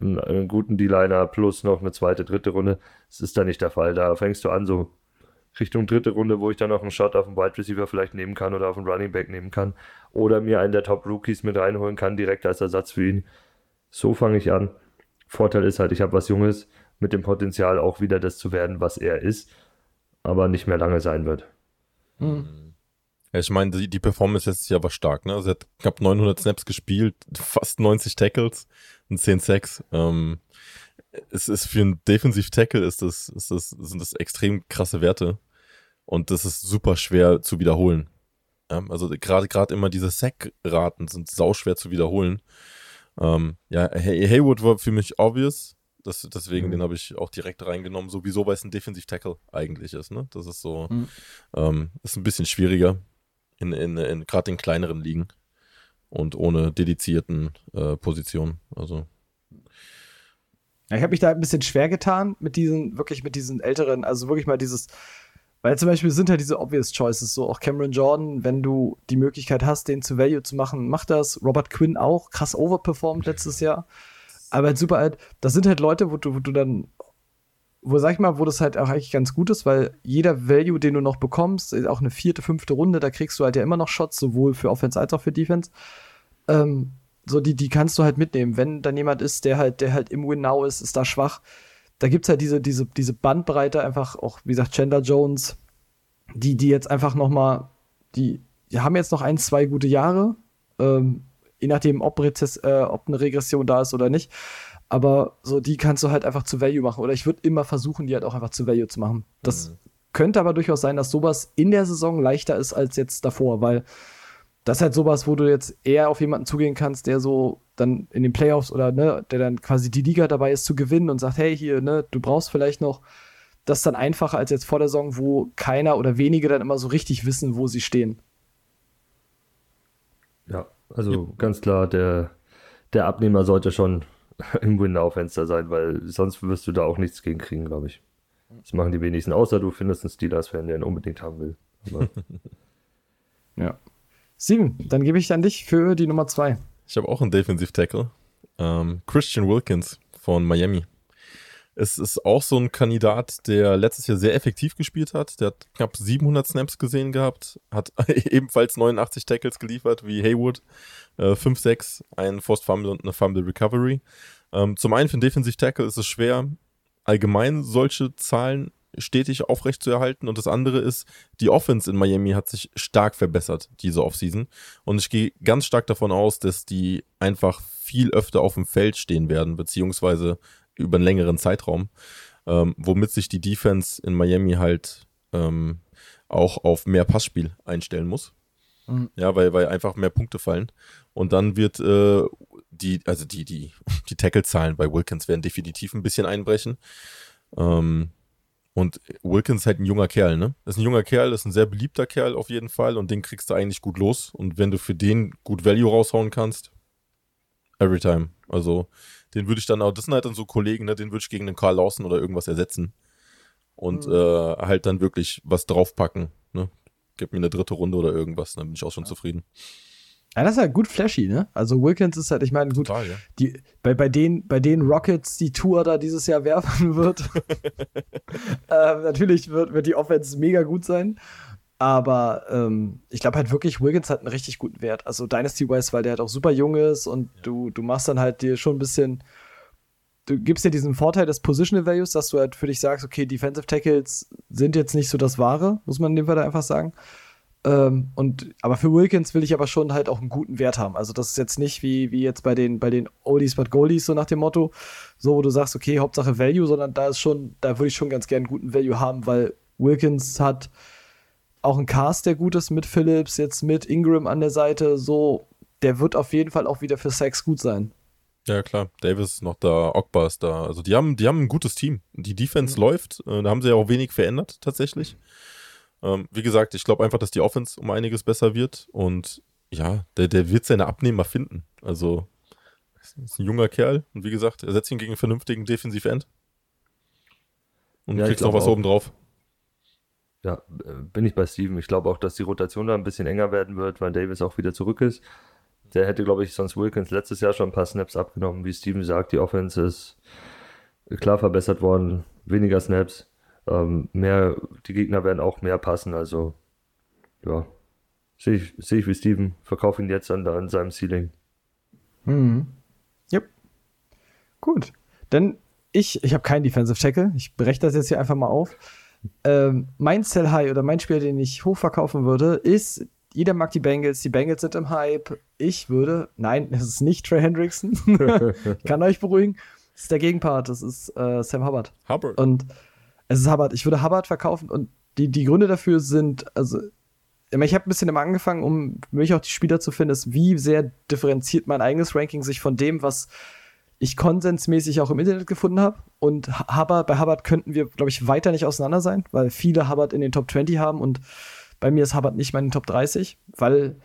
einen, einen guten D-Liner plus noch eine zweite, dritte Runde. Das ist da nicht der Fall. Da fängst du an, so Richtung dritte Runde, wo ich dann noch einen Shot auf einen Wide Receiver vielleicht nehmen kann oder auf einen Running Back nehmen kann oder mir einen der Top Rookies mit reinholen kann, direkt als Ersatz für ihn. So fange ich an. Vorteil ist halt, ich habe was Junges mit dem Potenzial auch wieder das zu werden, was er ist, aber nicht mehr lange sein wird. Ja, ich meine, die, die Performance letztes Jahr war stark, ne? Also er hat knapp 900 Snaps gespielt, fast 90 Tackles und 10 Sacks. Ähm, es ist für einen Defensiv-Tackle ist das, ist das, sind das extrem krasse Werte. Und das ist super schwer zu wiederholen. Ja, also gerade gerade immer diese Sack-Raten sind sauschwer zu wiederholen. Ähm, ja, Hay Haywood war für mich obvious. Das, deswegen, Mhm. den habe ich auch direkt reingenommen, sowieso, weil es ein Defensiv-Tackle eigentlich ist, ne? Das ist so, Mhm. ähm, ist ein bisschen schwieriger in, in, in gerade in kleineren Ligen und ohne dedizierten äh, Positionen. Also Ja, ich habe mich da ein bisschen schwer getan mit diesen, wirklich mit diesen älteren, also wirklich mal dieses, weil zum Beispiel sind halt diese obvious choices, so auch Cameron Jordan, wenn du die Möglichkeit hast, den zu Value zu machen, mach das. Robert Quinn auch, krass overperformed letztes Jahr. Aber halt super alt, das sind halt Leute, wo du, wo du dann, wo sag ich mal, wo das halt auch eigentlich ganz gut ist, weil jeder Value, den du noch bekommst, auch eine vierte, fünfte Runde, da kriegst du halt ja immer noch Shots, sowohl für Offense als auch für Defense. Ähm, so, die, die kannst du halt mitnehmen. Wenn dann jemand ist, der halt, der halt im Win Now ist, ist da schwach. Da gibt's halt diese, diese, diese Bandbreite einfach auch, wie gesagt, Chandler Jones, die, die jetzt einfach noch mal, die, die haben jetzt noch ein, zwei gute Jahre, ähm, je nachdem, ob, Rezess, äh, ob eine Regression da ist oder nicht. Aber so, die kannst du halt einfach zu Value machen. Oder ich würde immer versuchen, die halt auch einfach zu Value zu machen. Das mhm. könnte aber durchaus sein, dass sowas in der Saison leichter ist als jetzt davor, weil das ist halt sowas, wo du jetzt eher auf jemanden zugehen kannst, der so dann in den Playoffs oder ne, der dann quasi die Liga dabei ist zu gewinnen und sagt, hey, hier, ne, du brauchst vielleicht noch das ist dann einfacher als jetzt vor der Saison, wo keiner oder wenige dann immer so richtig wissen, wo sie stehen. Ja, also ja. ganz klar, der, der Abnehmer sollte schon im Window-Fenster sein, weil sonst wirst du da auch nichts gegen kriegen, glaube ich. Das machen die wenigsten, außer du findest einen Steelers-Fan, der ihn unbedingt haben will. ja. Steven, dann gebe ich an dich für die Nummer zwei. Ich habe auch einen Defensive Tackle. Ähm, Christian Wilkins von Miami. Es ist auch so ein Kandidat, der letztes Jahr sehr effektiv gespielt hat. Der hat knapp 700 Snaps gesehen gehabt, hat ebenfalls 89 Tackles geliefert wie Haywood, äh, 5-6, ein Forced Fumble und eine Fumble Recovery. Ähm, zum einen für einen Defensive Tackle ist es schwer, allgemein solche Zahlen stetig aufrecht zu erhalten. Und das andere ist, die Offense in Miami hat sich stark verbessert, diese Offseason. Und ich gehe ganz stark davon aus, dass die einfach viel öfter auf dem Feld stehen werden, beziehungsweise über einen längeren Zeitraum, ähm, womit sich die Defense in Miami halt ähm, auch auf mehr Passspiel einstellen muss. Mhm. Ja, weil, weil einfach mehr Punkte fallen. Und dann wird äh, die, also die, die, die Tackle-Zahlen bei Wilkins werden definitiv ein bisschen einbrechen. Ähm, und Wilkins ist halt ein junger Kerl, ne? ist ein junger Kerl, ist ein sehr beliebter Kerl auf jeden Fall und den kriegst du eigentlich gut los. Und wenn du für den gut Value raushauen kannst, every time. Also den würde ich dann auch, das sind halt dann so Kollegen, ne, den würde ich gegen den Karl Lawson oder irgendwas ersetzen. Und mhm. äh, halt dann wirklich was draufpacken. Ne? Gib mir eine dritte Runde oder irgendwas, dann bin ich auch schon ja. zufrieden. Ja, das ist halt gut flashy, ne? Also Wilkins ist halt, ich meine, gut, Total, ja. die, bei, bei, den, bei den Rockets die Tour da dieses Jahr werfen wird, äh, natürlich wird, wird die Offense mega gut sein. Aber ähm, ich glaube halt wirklich, Wiggins hat einen richtig guten Wert. Also Dynasty-wise, weil der halt auch super jung ist und ja. du, du machst dann halt dir schon ein bisschen, du gibst dir diesen Vorteil des Positional Values, dass du halt für dich sagst, okay, Defensive Tackles sind jetzt nicht so das Wahre, muss man in dem Fall da einfach sagen. Ähm, und, aber für Wilkins will ich aber schon halt auch einen guten Wert haben. Also das ist jetzt nicht wie, wie jetzt bei den, bei den Oldies but Goalies, so nach dem Motto, so wo du sagst, okay, Hauptsache Value, sondern da ist schon, da würde ich schon ganz gerne einen guten Value haben, weil Wilkins hat auch ein Cast, der gut ist mit Phillips, jetzt mit Ingram an der Seite, so, der wird auf jeden Fall auch wieder für Sex gut sein. Ja, klar. Davis ist noch da, Ogba ist da. Also die haben, die haben ein gutes Team. Die Defense mhm. läuft. Äh, da haben sie ja auch wenig verändert, tatsächlich. Ähm, wie gesagt, ich glaube einfach, dass die Offense um einiges besser wird. Und ja, der, der wird seine Abnehmer finden. Also, ist ein junger Kerl. Und wie gesagt, er setzt ihn gegen einen vernünftigen Defensive-End. Und ja, kriegt noch was auch. oben drauf. Ja, äh, bin ich bei Steven. Ich glaube auch, dass die Rotation da ein bisschen enger werden wird, weil Davis auch wieder zurück ist. Der hätte, glaube ich, sonst Wilkins letztes Jahr schon ein paar Snaps abgenommen. Wie Steven sagt, die Offense ist klar verbessert worden. Weniger Snaps. Ähm, mehr, die Gegner werden auch mehr passen. Also, ja, sehe ich, seh ich wie Steven. Verkaufe ihn jetzt an, an seinem Ceiling. Mhm. Yep. Gut. Denn ich, ich habe keinen Defensive Tackle. Ich breche das jetzt hier einfach mal auf. Ähm, mein Sell High oder mein Spiel, den ich hochverkaufen würde, ist, jeder mag die Bengals, die Bengals sind im Hype. Ich würde, nein, es ist nicht Trey Hendrickson. ich kann euch beruhigen. Das ist der Gegenpart, das ist äh, Sam Hubbard. Hubbard. Und es ist Hubbard. Ich würde Hubbard verkaufen und die, die Gründe dafür sind, also ich habe ein bisschen immer angefangen, um mich auch die Spieler zu finden, ist, wie sehr differenziert mein eigenes Ranking sich von dem, was ich konsensmäßig auch im Internet gefunden habe. Und Hubbard, bei Hubbard könnten wir, glaube ich, weiter nicht auseinander sein, weil viele Hubbard in den Top 20 haben und bei mir ist Hubbard nicht mal in den Top 30, weil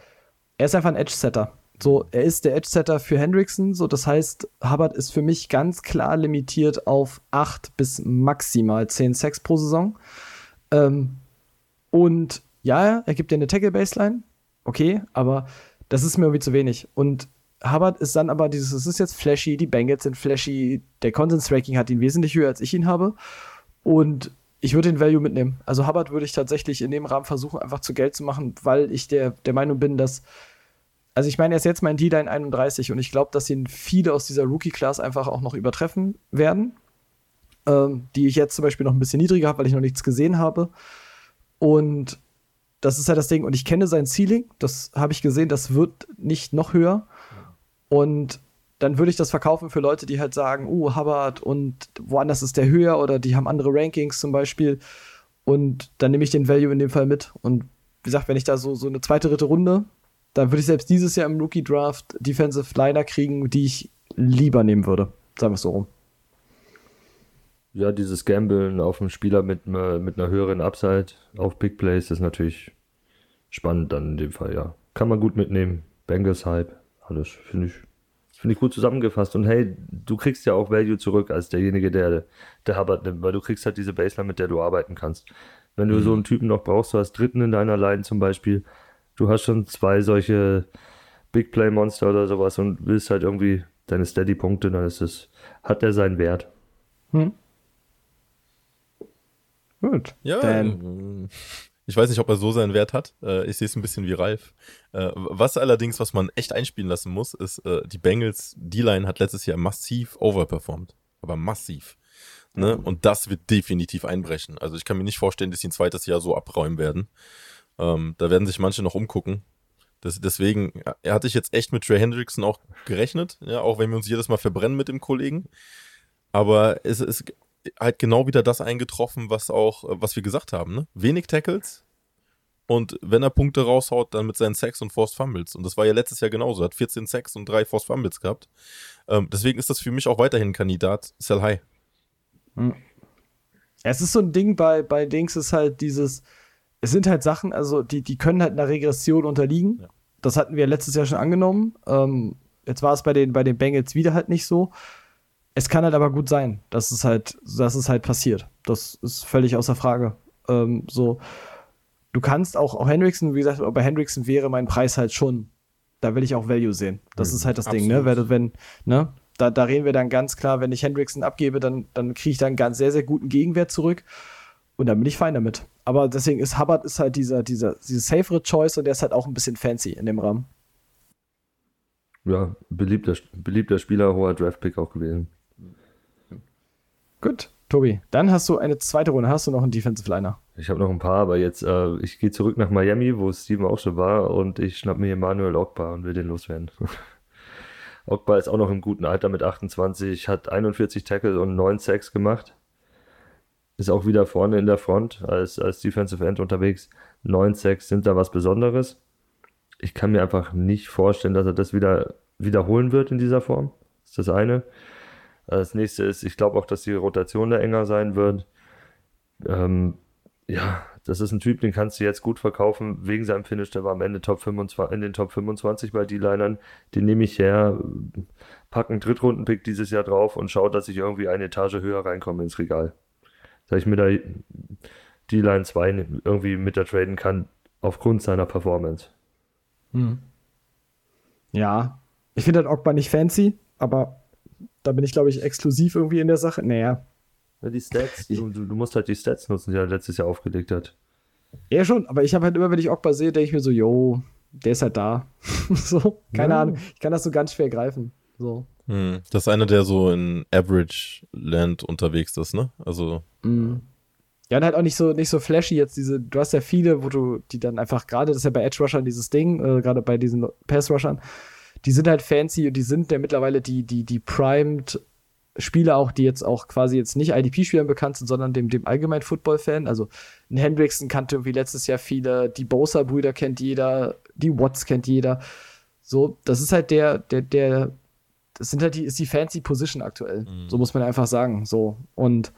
er ist einfach ein Edge-Setter. So, er ist der Edge-Setter für Hendrickson. So, das heißt, Hubbard ist für mich ganz klar limitiert auf 8 bis maximal 10 Sacks pro Saison. Ähm, und ja, er gibt dir eine Tackle-Baseline. Okay, aber das ist mir irgendwie zu wenig. Und Hubbard ist dann aber dieses, es ist jetzt flashy, die Bengals sind flashy, der Konsens-Ranking hat ihn wesentlich höher, als ich ihn habe. Und ich würde den Value mitnehmen. Also Hubbard würde ich tatsächlich in dem Rahmen versuchen, einfach zu Geld zu machen, weil ich der, der Meinung bin, dass. Also ich meine, er ist jetzt mein D-Line 31 und ich glaube, dass ihn viele aus dieser Rookie-Class einfach auch noch übertreffen werden. Ähm, die ich jetzt zum Beispiel noch ein bisschen niedriger habe, weil ich noch nichts gesehen habe. Und das ist halt das Ding. Und ich kenne sein Ceiling, das habe ich gesehen, das wird nicht noch höher. Und dann würde ich das verkaufen für Leute, die halt sagen, oh, Hubbard und woanders ist der höher oder die haben andere Rankings zum Beispiel. Und dann nehme ich den Value in dem Fall mit. Und wie gesagt, wenn ich da so, so eine zweite, dritte Runde, dann würde ich selbst dieses Jahr im Rookie Draft Defensive Liner kriegen, die ich lieber nehmen würde. Sagen wir es so rum. Ja, dieses Gambeln auf einen Spieler mit, mit einer höheren Upside auf Big Plays ist natürlich spannend dann in dem Fall, ja. Kann man gut mitnehmen. Bengals Hype, alles, finde ich Finde ich gut zusammengefasst. Und hey, du kriegst ja auch Value zurück als derjenige, der, der Hubbard nimmt, weil du kriegst halt diese Baseline, mit der du arbeiten kannst. Wenn du mhm. so einen Typen noch brauchst, du hast Dritten in deiner Line zum Beispiel, du hast schon zwei solche Big Play Monster oder sowas und willst halt irgendwie deine Steady-Punkte, dann ist es, hat der seinen Wert. Hm. Gut. Ja, dann. Ich weiß nicht, ob er so seinen Wert hat. Äh, ich sehe es ein bisschen wie Ralf. Äh, was allerdings, was man echt einspielen lassen muss, ist, äh, die Bengals D-Line hat letztes Jahr massiv overperformed. Aber massiv. Ne? Und das wird definitiv einbrechen. Also ich kann mir nicht vorstellen, dass sie ein zweites Jahr so abräumen werden. Ähm, da werden sich manche noch umgucken. Das, deswegen er hatte ich jetzt echt mit Trey Hendrickson auch gerechnet, ja, auch wenn wir uns jedes Mal verbrennen mit dem Kollegen. Aber es ist halt genau wieder das eingetroffen, was auch, was wir gesagt haben, ne? Wenig Tackles. Und wenn er Punkte raushaut, dann mit seinen Sacks und Forced Fumbles. Und das war ja letztes Jahr genauso. Er hat 14 Sacks und drei Forced Fumbles gehabt. Ähm, deswegen ist das für mich auch weiterhin ein Kandidat. Sell high. Hm. Es ist so ein Ding bei, bei Dings ist halt dieses, es sind halt Sachen, also die, die können halt einer Regression unterliegen. Ja. Das hatten wir letztes Jahr schon angenommen. Ähm, jetzt war es bei den, bei den Bengals wieder halt nicht so. Es kann halt aber gut sein, dass es halt, dass es halt passiert. Das ist völlig außer Frage. Ähm, so, du kannst auch, auch Hendrickson, wie gesagt, bei Hendrickson wäre mein Preis halt schon, da will ich auch Value sehen. Das mhm, ist halt das absolut. Ding, ne? Wenn, wenn, ne? Da, da reden wir dann ganz klar, wenn ich Hendrickson abgebe, dann, dann kriege ich dann ganz sehr, sehr guten Gegenwert zurück. Und dann bin ich fein damit. Aber deswegen ist Hubbard ist halt dieser, dieser, diese safere Choice und der ist halt auch ein bisschen fancy in dem Rahmen. Ja, beliebter, beliebter Spieler, hoher Draftpick auch gewesen. Gut, Tobi, dann hast du eine zweite Runde. Hast du noch einen Defensive Liner? Ich habe noch ein paar, aber jetzt, äh, ich gehe zurück nach Miami, wo Steven auch schon war, und ich schnapp mir Manuel Ogba und will den loswerden. Ogba ist auch noch im guten Alter mit 28, hat 41 Tackle und 9 Sacks gemacht. Ist auch wieder vorne in der Front als, als Defensive End unterwegs. 9 Sacks sind da was Besonderes. Ich kann mir einfach nicht vorstellen, dass er das wieder wiederholen wird in dieser Form. Das ist das eine. Das nächste ist, ich glaube auch, dass die Rotation da enger sein wird. Ähm, ja, das ist ein Typ, den kannst du jetzt gut verkaufen, wegen seinem Finish, der war am Ende Top 25, in den Top 25 bei D-Linern. Den nehme ich her, packe einen Drittrunden-Pick dieses Jahr drauf und schaue, dass ich irgendwie eine Etage höher reinkomme ins Regal. Dass ich mit der D-Line 2 irgendwie mit der traden kann, aufgrund seiner Performance. Hm. Ja, ich finde halt Ogba nicht fancy, aber da bin ich, glaube ich, exklusiv irgendwie in der Sache. Naja. Ja, die Stats, du, du, musst halt die Stats nutzen, die er letztes Jahr aufgelegt hat. Ja, schon, aber ich habe halt immer, wenn ich Ogba sehe, denke ich mir so, yo, der ist halt da. so, keine ja. Ahnung. Ich kann das so ganz schwer greifen. So. Hm, das ist einer, der so in Average Land unterwegs ist, ne? Also. Mhm. Ja, und halt auch nicht so, nicht so flashy jetzt diese, du hast ja viele, wo du, die dann einfach gerade, das ist ja bei Edge Rushern dieses Ding, äh, gerade bei diesen Pass Rushern, die sind halt fancy und die sind ja mittlerweile die, die, die primed Spieler auch, die jetzt auch quasi jetzt nicht IDP-Spielern bekannt sind, sondern dem, dem allgemeinen Football-Fan. Also ein Hendrickson kannte irgendwie letztes Jahr viele, die Bosa-Brüder kennt jeder, die Watts kennt jeder. So, das ist halt der, der, der, das sind halt die, ist die fancy Position aktuell. Mhm. So muss man einfach sagen. So. Und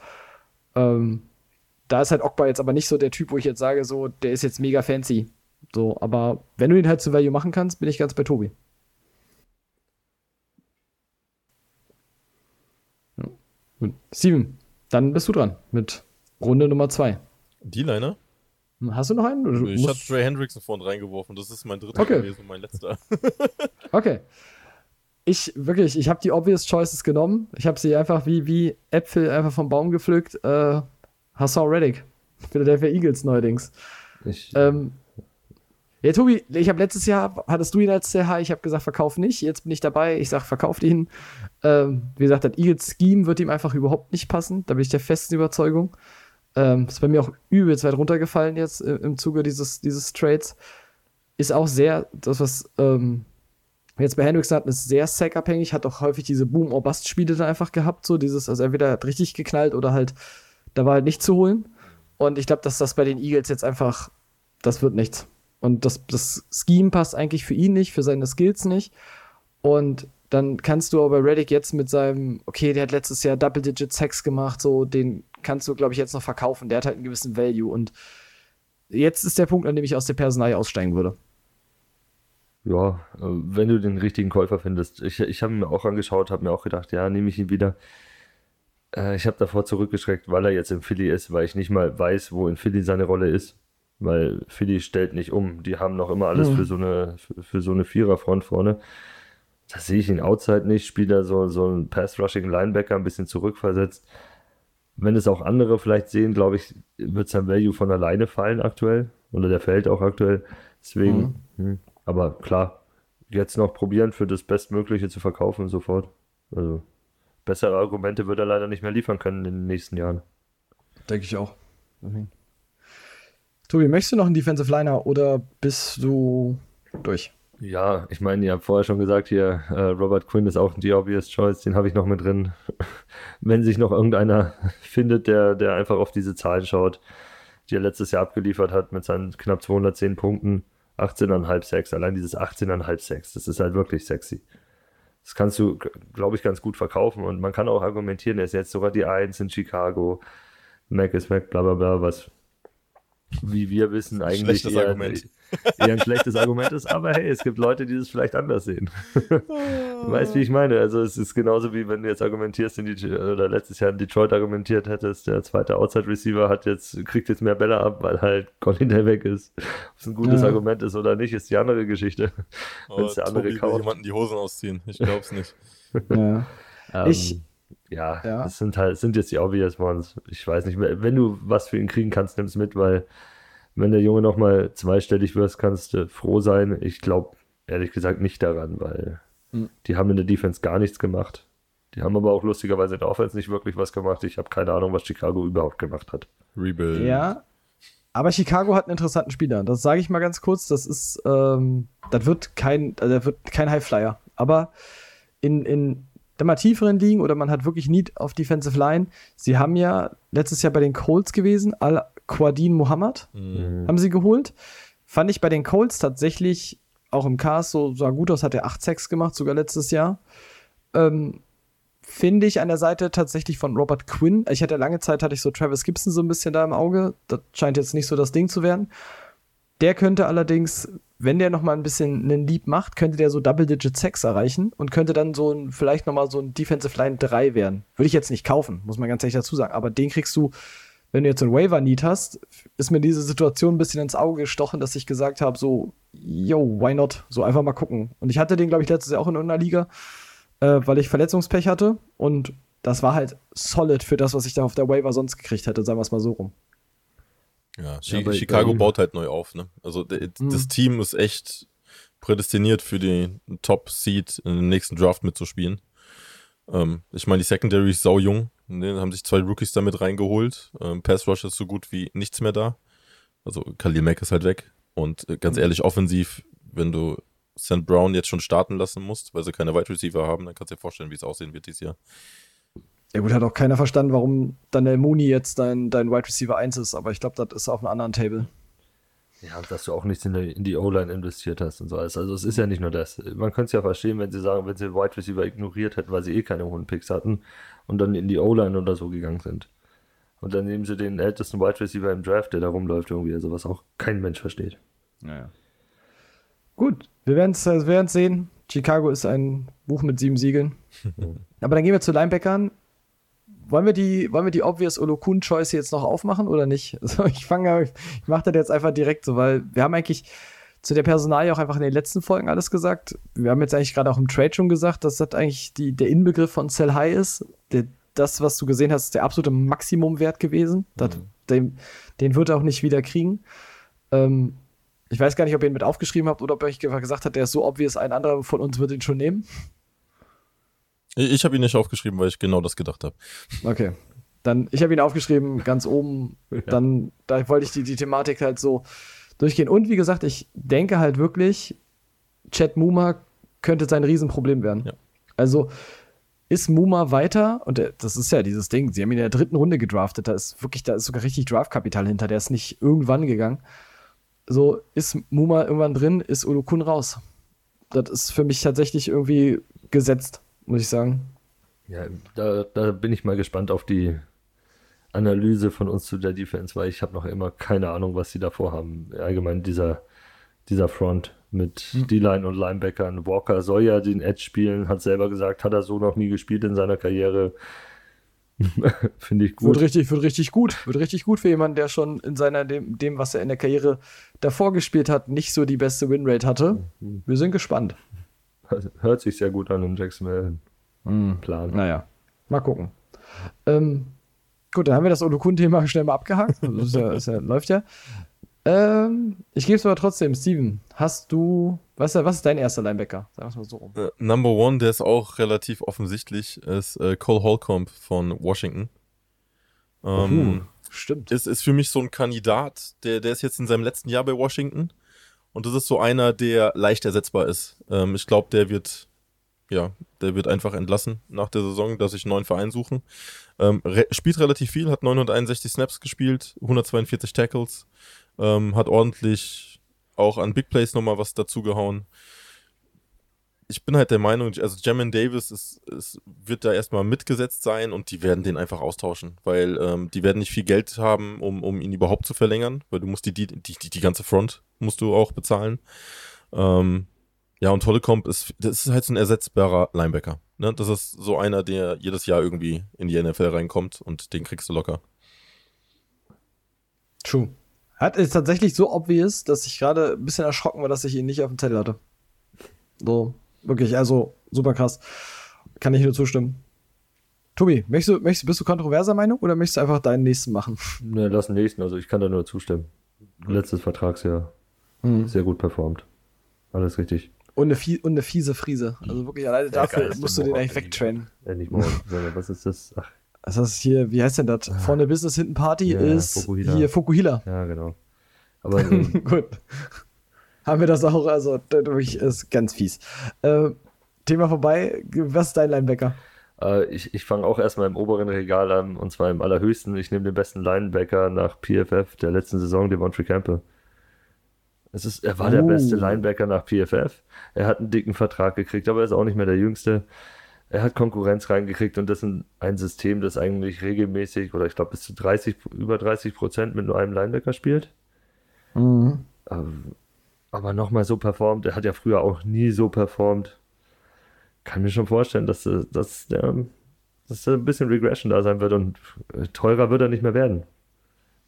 ähm, da ist halt Ogba jetzt aber nicht so der Typ, wo ich jetzt sage, so, der ist jetzt mega fancy. So, aber wenn du ihn halt zu Value machen kannst, bin ich ganz bei Tobi. Steven, dann bist du dran mit Runde Nummer zwei. Die Liner? Hast du noch einen? Du ich habe Trey Hendrickson vorhin reingeworfen. Das ist mein dritter okay. gewesen, mein letzter. okay. ich wirklich, ich habe die obvious choices genommen. Ich habe sie einfach wie, wie Äpfel einfach vom Baum gepflückt. Äh, Hassan Reddick, Philadelphia Eagles neuerdings. Ich, Ähm, ja, Tobi, ich habe letztes Jahr, hattest du ihn als high, ich habe gesagt, verkauf nicht. Jetzt bin ich dabei, ich sage, verkauft ihn. Ähm, wie gesagt, das Eagles Scheme wird ihm einfach überhaupt nicht passen. Da bin ich der festen Überzeugung. Ähm, ist bei mir auch übelst weit runtergefallen jetzt äh, im Zuge dieses, dieses Trades. Ist auch sehr, das, was ähm, jetzt bei Hendricks hatten, ist sehr sackabhängig, hat auch häufig diese Boom-or-Bust-Spiele dann einfach gehabt, so dieses, also entweder hat richtig geknallt oder halt, da war halt nicht zu holen. Und ich glaube, dass das bei den Eagles jetzt einfach, das wird nichts. Und das, das Scheme passt eigentlich für ihn nicht, für seine Skills nicht. Und dann kannst du aber Reddick jetzt mit seinem, okay, der hat letztes Jahr Double-Digit Sex gemacht, so, den kannst du, glaube ich, jetzt noch verkaufen. Der hat halt einen gewissen Value. Und jetzt ist der Punkt, an dem ich aus der Personalie aussteigen würde. Ja, äh, wenn du den richtigen Käufer findest. Ich, ich habe mir auch angeschaut, habe mir auch gedacht, ja, nehme ich ihn wieder. Äh, ich habe davor zurückgeschreckt, weil er jetzt in Philly ist, weil ich nicht mal weiß, wo in Philly seine Rolle ist. Weil Philly stellt nicht um. Die haben noch immer alles Mhm. für so eine für, für so eine Viererfront vorne. Da sehe ich ihn outside nicht. Spielt er so, so einen Pass-Rushing-Linebacker ein bisschen zurückversetzt. Wenn es auch andere vielleicht sehen, glaube ich, wird sein Value von alleine fallen aktuell. Oder der fällt auch aktuell. Deswegen, hm. aber klar, jetzt noch probieren, für das Bestmögliche zu verkaufen sofort. Also bessere Argumente wird er leider nicht mehr liefern können in den nächsten Jahren. Denke ich auch. Tobi, möchtest du noch einen Defensive Liner oder bist du durch? Ja, ich meine, ihr habt vorher schon gesagt, hier, äh, Robert Quinn ist auch die obvious choice, den habe ich noch mit drin. Wenn sich noch irgendeiner findet, der, der einfach auf diese Zahlen schaut, die er letztes Jahr abgeliefert hat mit seinen knapp 210 Punkten, 18,5 Sex, allein dieses 18,5 Sex, das ist halt wirklich sexy. Das kannst du, glaube ich, ganz gut verkaufen und man kann auch argumentieren, er ist jetzt sogar die Eins in Chicago, Mac ist Mac, bla bla bla, was wie wir wissen, eigentlich Schlechtes eher, eher ein schlechtes Argument ist, aber hey, es gibt Leute, die das vielleicht anders sehen. du weißt, wie ich meine? Also es ist genauso wie wenn du jetzt argumentierst, in die, oder letztes Jahr in Detroit argumentiert hättest, der zweite Outside-Receiver hat jetzt, kriegt jetzt mehr Bälle ab, weil halt Colin weg ist. Ob es ein gutes Ja. Argument ist oder nicht, ist die andere Geschichte. Aber Wenn's der andere Tobi will kauft. jemanden die Hosen ausziehen. Ich glaub's nicht. Ja. Ähm, Ich- ja, Ja. das sind halt, sind jetzt die obvious ones. Ich weiß nicht, wenn du was für ihn kriegen kannst, nimm's mit, weil wenn der Junge nochmal zweistellig wirst, kannst du froh sein. Ich glaube ehrlich gesagt nicht daran, weil Mhm. die haben in der Defense gar nichts gemacht. Die haben aber auch lustigerweise in der Offense nicht wirklich was gemacht. Ich habe keine Ahnung, was Chicago überhaupt gemacht hat. Rebuild. Ja. Aber Chicago hat einen interessanten Spieler. Das sage ich mal ganz kurz. Das ist, ähm, das wird kein, also das wird kein Highflyer. Aber in, in der mal tieferen Ligen oder man hat wirklich Need auf Defensive Line. Sie haben ja letztes Jahr bei den Colts gewesen, Al-Quadin Muhammad Mhm. haben sie geholt. Fand ich bei den Colts tatsächlich auch im Cast so sah gut aus, hat er 8 Sacks gemacht, sogar letztes Jahr. Ähm, Finde ich an der Seite tatsächlich von Robert Quinn. Ich hatte lange Zeit, hatte ich so Travis Gibson so ein bisschen da im Auge. Das scheint jetzt nicht so das Ding zu werden. Der könnte allerdings, wenn der noch mal ein bisschen einen Leap macht, könnte der so Double-Digit Sacks erreichen und könnte dann so ein, vielleicht noch mal so ein Defensive Line 3 werden. Würde ich jetzt nicht kaufen, muss man ganz ehrlich dazu sagen. Aber den kriegst du, wenn du jetzt einen Waiver-Need hast, ist mir diese Situation ein bisschen ins Auge gestochen, dass ich gesagt habe, so, yo, why not? So einfach mal gucken. Und ich hatte den, glaube ich, letztes Jahr auch in irgendeiner Liga, äh, weil ich Verletzungspech hatte. Und das war halt solid für das, was ich da auf der Waiver sonst gekriegt hätte, sagen wir es mal so rum. Ja, Chi bei- Chicago bei baut halt neu auf, ne? Also Mhm. das Team ist echt prädestiniert für den Top-Seed in den nächsten Draft mitzuspielen. Ähm, ich meine, die Secondary ist sau jung. Ne? Haben sich zwei Rookies damit reingeholt. Ähm, Pass Rush ist so gut wie nichts mehr da. Also Khalil Mack ist halt weg. Und äh, ganz ehrlich, offensiv, wenn du St. Brown jetzt schon starten lassen musst, weil sie keine Wide Receiver haben, dann kannst du dir vorstellen, wie es aussehen wird dieses Jahr. Ja gut, hat auch keiner verstanden, warum Daniel Mooney jetzt dein, dein Wide Receiver 1 ist, aber ich glaube, das ist auf einem anderen Table. Ja, dass du auch nichts in, in die O-Line investiert hast und so alles. Also es ist ja nicht nur das. Man könnte es ja verstehen, wenn sie sagen, wenn sie Wide Receiver ignoriert hätten, weil sie eh keine hohen Picks hatten und dann in die O-Line oder so gegangen sind. Und dann nehmen sie den ältesten Wide Receiver im Draft, der da rumläuft irgendwie, also was auch kein Mensch versteht. Gut, wir werden es wir werden's sehen. Chicago ist ein Buch mit sieben Siegeln. Aber dann gehen wir zu Linebackern. Wollen wir die, wollen wir die obvious Olokun Choice jetzt noch aufmachen oder nicht? Also ich fange, ich mache das jetzt einfach direkt so, weil wir haben eigentlich zu der Personalie auch einfach in den letzten Folgen alles gesagt. Wir haben jetzt eigentlich gerade auch im Trade schon gesagt, dass das eigentlich die, der Inbegriff von Sell High ist. Der, das, was du gesehen hast, ist der absolute Maximumwert gewesen. Das, Mhm. den, den wird er auch nicht wieder kriegen. Ähm, ich weiß gar nicht, ob ihr ihn mit aufgeschrieben habt oder ob ihr euch gesagt habt, der ist so obvious, ein anderer von uns wird ihn schon nehmen. Ich, habe ihn nicht aufgeschrieben, weil ich genau das gedacht habe. Okay. Dann, ich habe ihn aufgeschrieben, ganz oben. Dann, da wollte ich die, die Thematik halt so durchgehen. Und wie gesagt, ich denke halt wirklich, Chad Muma könnte sein Riesenproblem werden. Ja. Also ist Muma weiter, und der- das ist ja dieses Ding, sie haben ihn in der dritten Runde gedraftet, da ist wirklich, da ist sogar richtig Draftkapital hinter, der ist nicht irgendwann gegangen. So, ist Muma irgendwann drin, ist Olokun raus. Das ist für mich tatsächlich irgendwie gesetzt, muss ich sagen. Ja, da, da bin ich mal gespannt auf die Analyse von uns zu der Defense, weil ich habe noch immer keine Ahnung, was sie davor haben. Allgemein dieser, dieser Front mit D-Line und Linebackern. Walker soll ja den Edge spielen, hat selber gesagt, hat er so noch nie gespielt in seiner Karriere. Finde ich Wird gut. richtig, wird richtig gut. Wird richtig gut für jemanden, der schon in seiner, dem, dem, was er in der Karriere davor gespielt hat, nicht so die beste Winrate hatte. Wir sind gespannt. Hört sich sehr gut an im Jacksonville Plan. Naja, mal gucken. Ähm, gut, dann haben wir das Olokun-Thema schnell mal abgehakt. Das ja, ist ja, läuft ja. Ähm, ich gebe es aber trotzdem, Steven. Hast du, was, was ist dein erster Linebacker? Sagen wir es mal so rum. Äh, Number One, der ist auch relativ offensichtlich, ist äh, Cole Holcomb von Washington. Ähm, Stimmt. ist, ist für mich so ein Kandidat, der, der ist jetzt in seinem letzten Jahr bei Washington. Und das ist so einer, der leicht ersetzbar ist. Ähm, ich glaube, der wird, ja, der wird einfach entlassen nach der Saison, dass sich neuen Verein suchen. Ähm, re spielt relativ viel, hat 961 Snaps gespielt, 142 Tackles, ähm, hat ordentlich auch an Big Plays nochmal was dazugehauen. Ich bin halt der Meinung, also Jamin Davis ist, ist, wird da erstmal mitgesetzt sein und die werden den einfach austauschen, weil ähm, die werden nicht viel Geld haben, um, um ihn überhaupt zu verlängern, weil du musst die, die, die, die ganze Front musst du auch bezahlen. Ähm, ja, und Hollecomb ist, das ist halt so ein ersetzbarer Linebacker. Ne? Das ist so einer, der jedes Jahr irgendwie in die NFL reinkommt und den kriegst du locker. True. Hat ist tatsächlich so obvious, dass ich gerade ein bisschen erschrocken war, dass ich ihn nicht auf dem Zettel hatte. So, wirklich, also super krass. Kann ich nur zustimmen. Tobi, möchtest du, möchtest, bist du kontroverser Meinung oder möchtest du einfach deinen nächsten machen? Ne, lass den nächsten, also ich kann da nur zustimmen. Letztes Vertragsjahr sehr gut performt. Alles richtig. Und eine, fie und eine fiese Friese. Also wirklich, alleine dafür geilste musst du den eigentlich wegtrainen. Äh, nicht morgen, sondern was ist das? Ach, das ist hier, wie heißt denn das? Vorne Business, hinten Party Ja, ist Fukuhila. hier Fukuhila. ja, genau. Aber ähm, Gut. Haben wir das auch, also wirklich ist ganz fies. Äh, Thema vorbei. Was ist dein Linebacker? äh, ich, ich fange auch erstmal im oberen Regal an und zwar im allerhöchsten. Ich nehme den besten Linebacker nach PFF der letzten Saison, Devontae Campbell. Es ist, er war der Oh. beste Linebacker nach PFF. Er hat einen dicken Vertrag gekriegt, aber er ist auch nicht mehr der Jüngste. Er hat Konkurrenz reingekriegt und das ist ein System, das eigentlich regelmäßig oder ich glaube bis zu 30, über 30 Prozent mit nur einem Linebacker spielt. Ähm, aber nochmal so performt. Er hat ja früher auch nie so performt. Kann mir schon vorstellen, dass, äh, dass, der, dass da ein bisschen Regression da sein wird und äh, teurer wird er nicht mehr werden.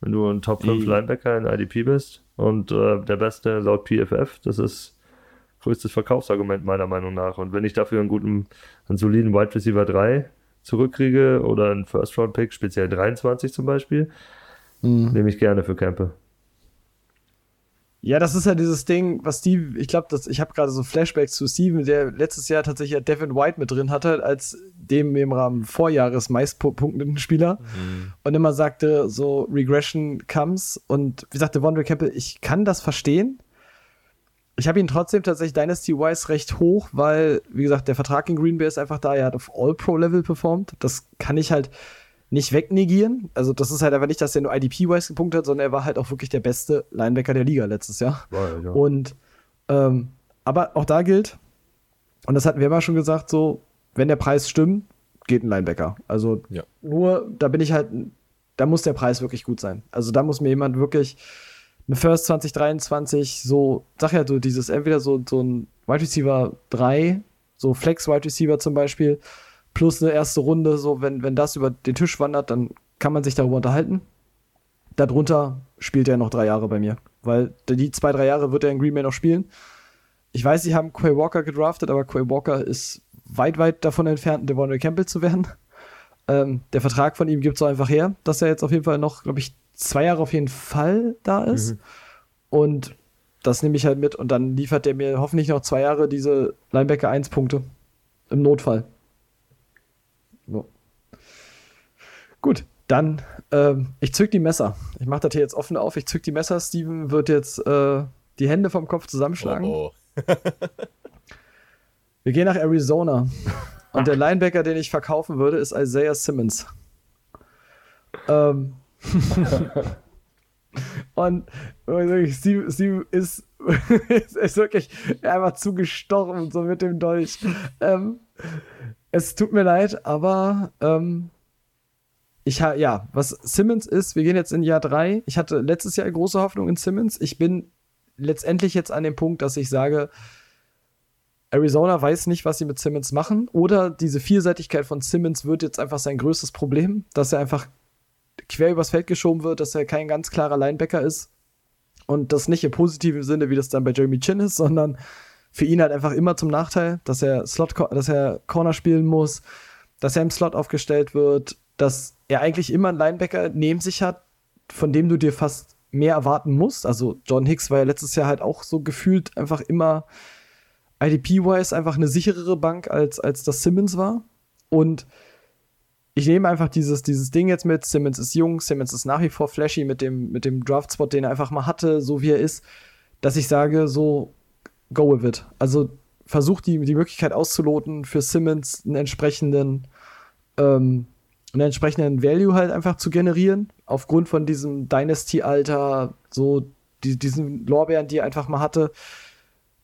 Wenn du ein Top 5 Die- Linebacker in IDP bist und äh, der Beste laut PFF, das ist größtes Verkaufsargument meiner Meinung nach. Und wenn ich dafür einen guten, einen soliden Wide Receiver 3 zurückkriege oder einen First Round Pick, speziell 23 zum Beispiel, nehme ich gerne für Campbell. Ja, das ist ja dieses Ding, was Steve, ich glaube, ich habe gerade so Flashbacks zu Steven, der letztes Jahr tatsächlich ja Devin White mit drin hatte, als dem im Rahmen Vorjahres meistpunktenden Spieler. Und immer sagte, so Regression comes. Und wie sagte Wondre Campbell, ich kann das verstehen. Ich habe ihn trotzdem tatsächlich Dynasty-wise recht hoch, weil, wie gesagt, der Vertrag in Green Bay ist einfach da. Er hat auf All-Pro-Level performt. Das kann ich halt nicht wegnegieren. Also, das ist halt einfach nicht, dass er nur IDP-wise gepunktet hat, sondern er war halt auch wirklich der beste Linebacker der Liga letztes Jahr. Er, ja. Und, ähm, aber auch da gilt, und das hatten wir immer schon gesagt, so, wenn der Preis stimmt, geht ein Linebacker. Also, Ja. nur, da bin ich halt, da muss der Preis wirklich gut sein. Also, da muss mir jemand wirklich eine First 2023 so, sag ja, so dieses, entweder so, so ein Wide Receiver 3, so Flex Wide Receiver zum Beispiel, plus eine erste Runde, so, wenn, wenn das über den Tisch wandert, dann kann man sich darüber unterhalten. darunter spielt er noch drei Jahre bei mir. Weil die zwei, drei Jahre wird er in Green Bay noch spielen. Ich weiß, sie haben Quay Walker gedraftet, aber Quay Walker ist weit, weit davon entfernt, Devon Campbell zu werden. Ähm, der Vertrag von ihm gibt es so einfach her, dass er jetzt auf jeden Fall noch, glaube ich, zwei Jahre auf jeden Fall da ist. Mhm. Und das nehme ich halt mit und dann liefert der mir hoffentlich noch zwei Jahre diese Linebacker 1 Punkte. Im Notfall. So. Gut, dann, ähm, ich zück die Messer. Ich mache das hier jetzt offen auf. Ich zück die Messer. Steven wird jetzt äh, die Hände vom Kopf zusammenschlagen. Oh, oh. Wir gehen nach Arizona. Und der Linebacker, den ich verkaufen würde, ist Isaiah Simmons. Ähm. und Steve, Steve ist, ist, wirklich einfach zugestorben, so mit dem Dolch. Ähm, es tut mir leid, aber ähm, ich ha ja, was Simmons ist, wir gehen jetzt in Jahr 3. Ich hatte letztes Jahr große Hoffnung in Simmons. Ich bin letztendlich jetzt an dem Punkt, dass ich sage, Arizona weiß nicht, was sie mit Simmons machen. Oder diese Vielseitigkeit von Simmons wird jetzt einfach sein größtes Problem, dass er einfach quer übers Feld geschoben wird, dass er kein ganz klarer Linebacker ist. Und das nicht im positiven Sinne, wie das dann bei Jeremy Chin ist, sondern für ihn halt einfach immer zum Nachteil, dass er Slot, dass er Corner spielen muss, dass er im Slot aufgestellt wird, dass er eigentlich immer einen Linebacker neben sich hat, von dem du dir fast mehr erwarten musst. Also John Hicks war ja letztes Jahr halt auch so gefühlt einfach immer IDP-wise einfach eine sicherere Bank als, als das Simmons war. Und ich nehme einfach dieses, dieses Ding jetzt mit. Simmons ist jung, Simmons ist nach wie vor flashy mit dem, mit dem Draft-Spot, den er einfach mal hatte, so wie er ist, dass ich sage, so, go with it. Also versucht die, die Möglichkeit auszuloten, für Simmons einen entsprechenden, ähm, einen entsprechenden Value halt einfach zu generieren, aufgrund von diesem Dynasty-Alter, so die, diesen Lorbeeren, die er einfach mal hatte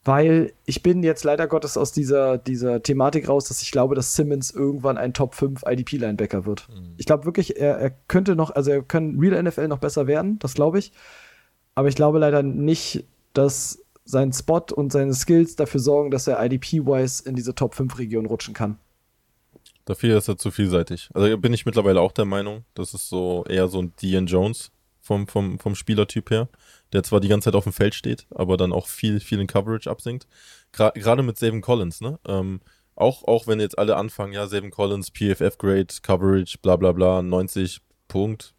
weil ich bin jetzt leider Gottes aus dieser, dieser Thematik raus, dass ich glaube, dass Simmons irgendwann ein Top 5 IDP-Linebacker wird. Mhm. Ich glaube wirklich, er, er könnte noch, also er kann Real NFL noch besser werden, das glaube ich. Aber ich glaube leider nicht, dass sein Spot und seine Skills dafür sorgen, dass er IDP-wise in diese Top 5-Region rutschen kann. Dafür ist er zu vielseitig. Also bin ich mittlerweile auch der Meinung, das ist so eher so ein Dean Jones vom, vom, vom Spielertyp her der zwar die ganze Zeit auf dem Feld steht, aber dann auch viel, viel in Coverage absinkt. Gerade Gra mit Savin Collins, ne? Ähm, auch, auch wenn jetzt alle anfangen, ja, Savin Collins, PFF Grade, Coverage, bla bla bla, 90 Punkt,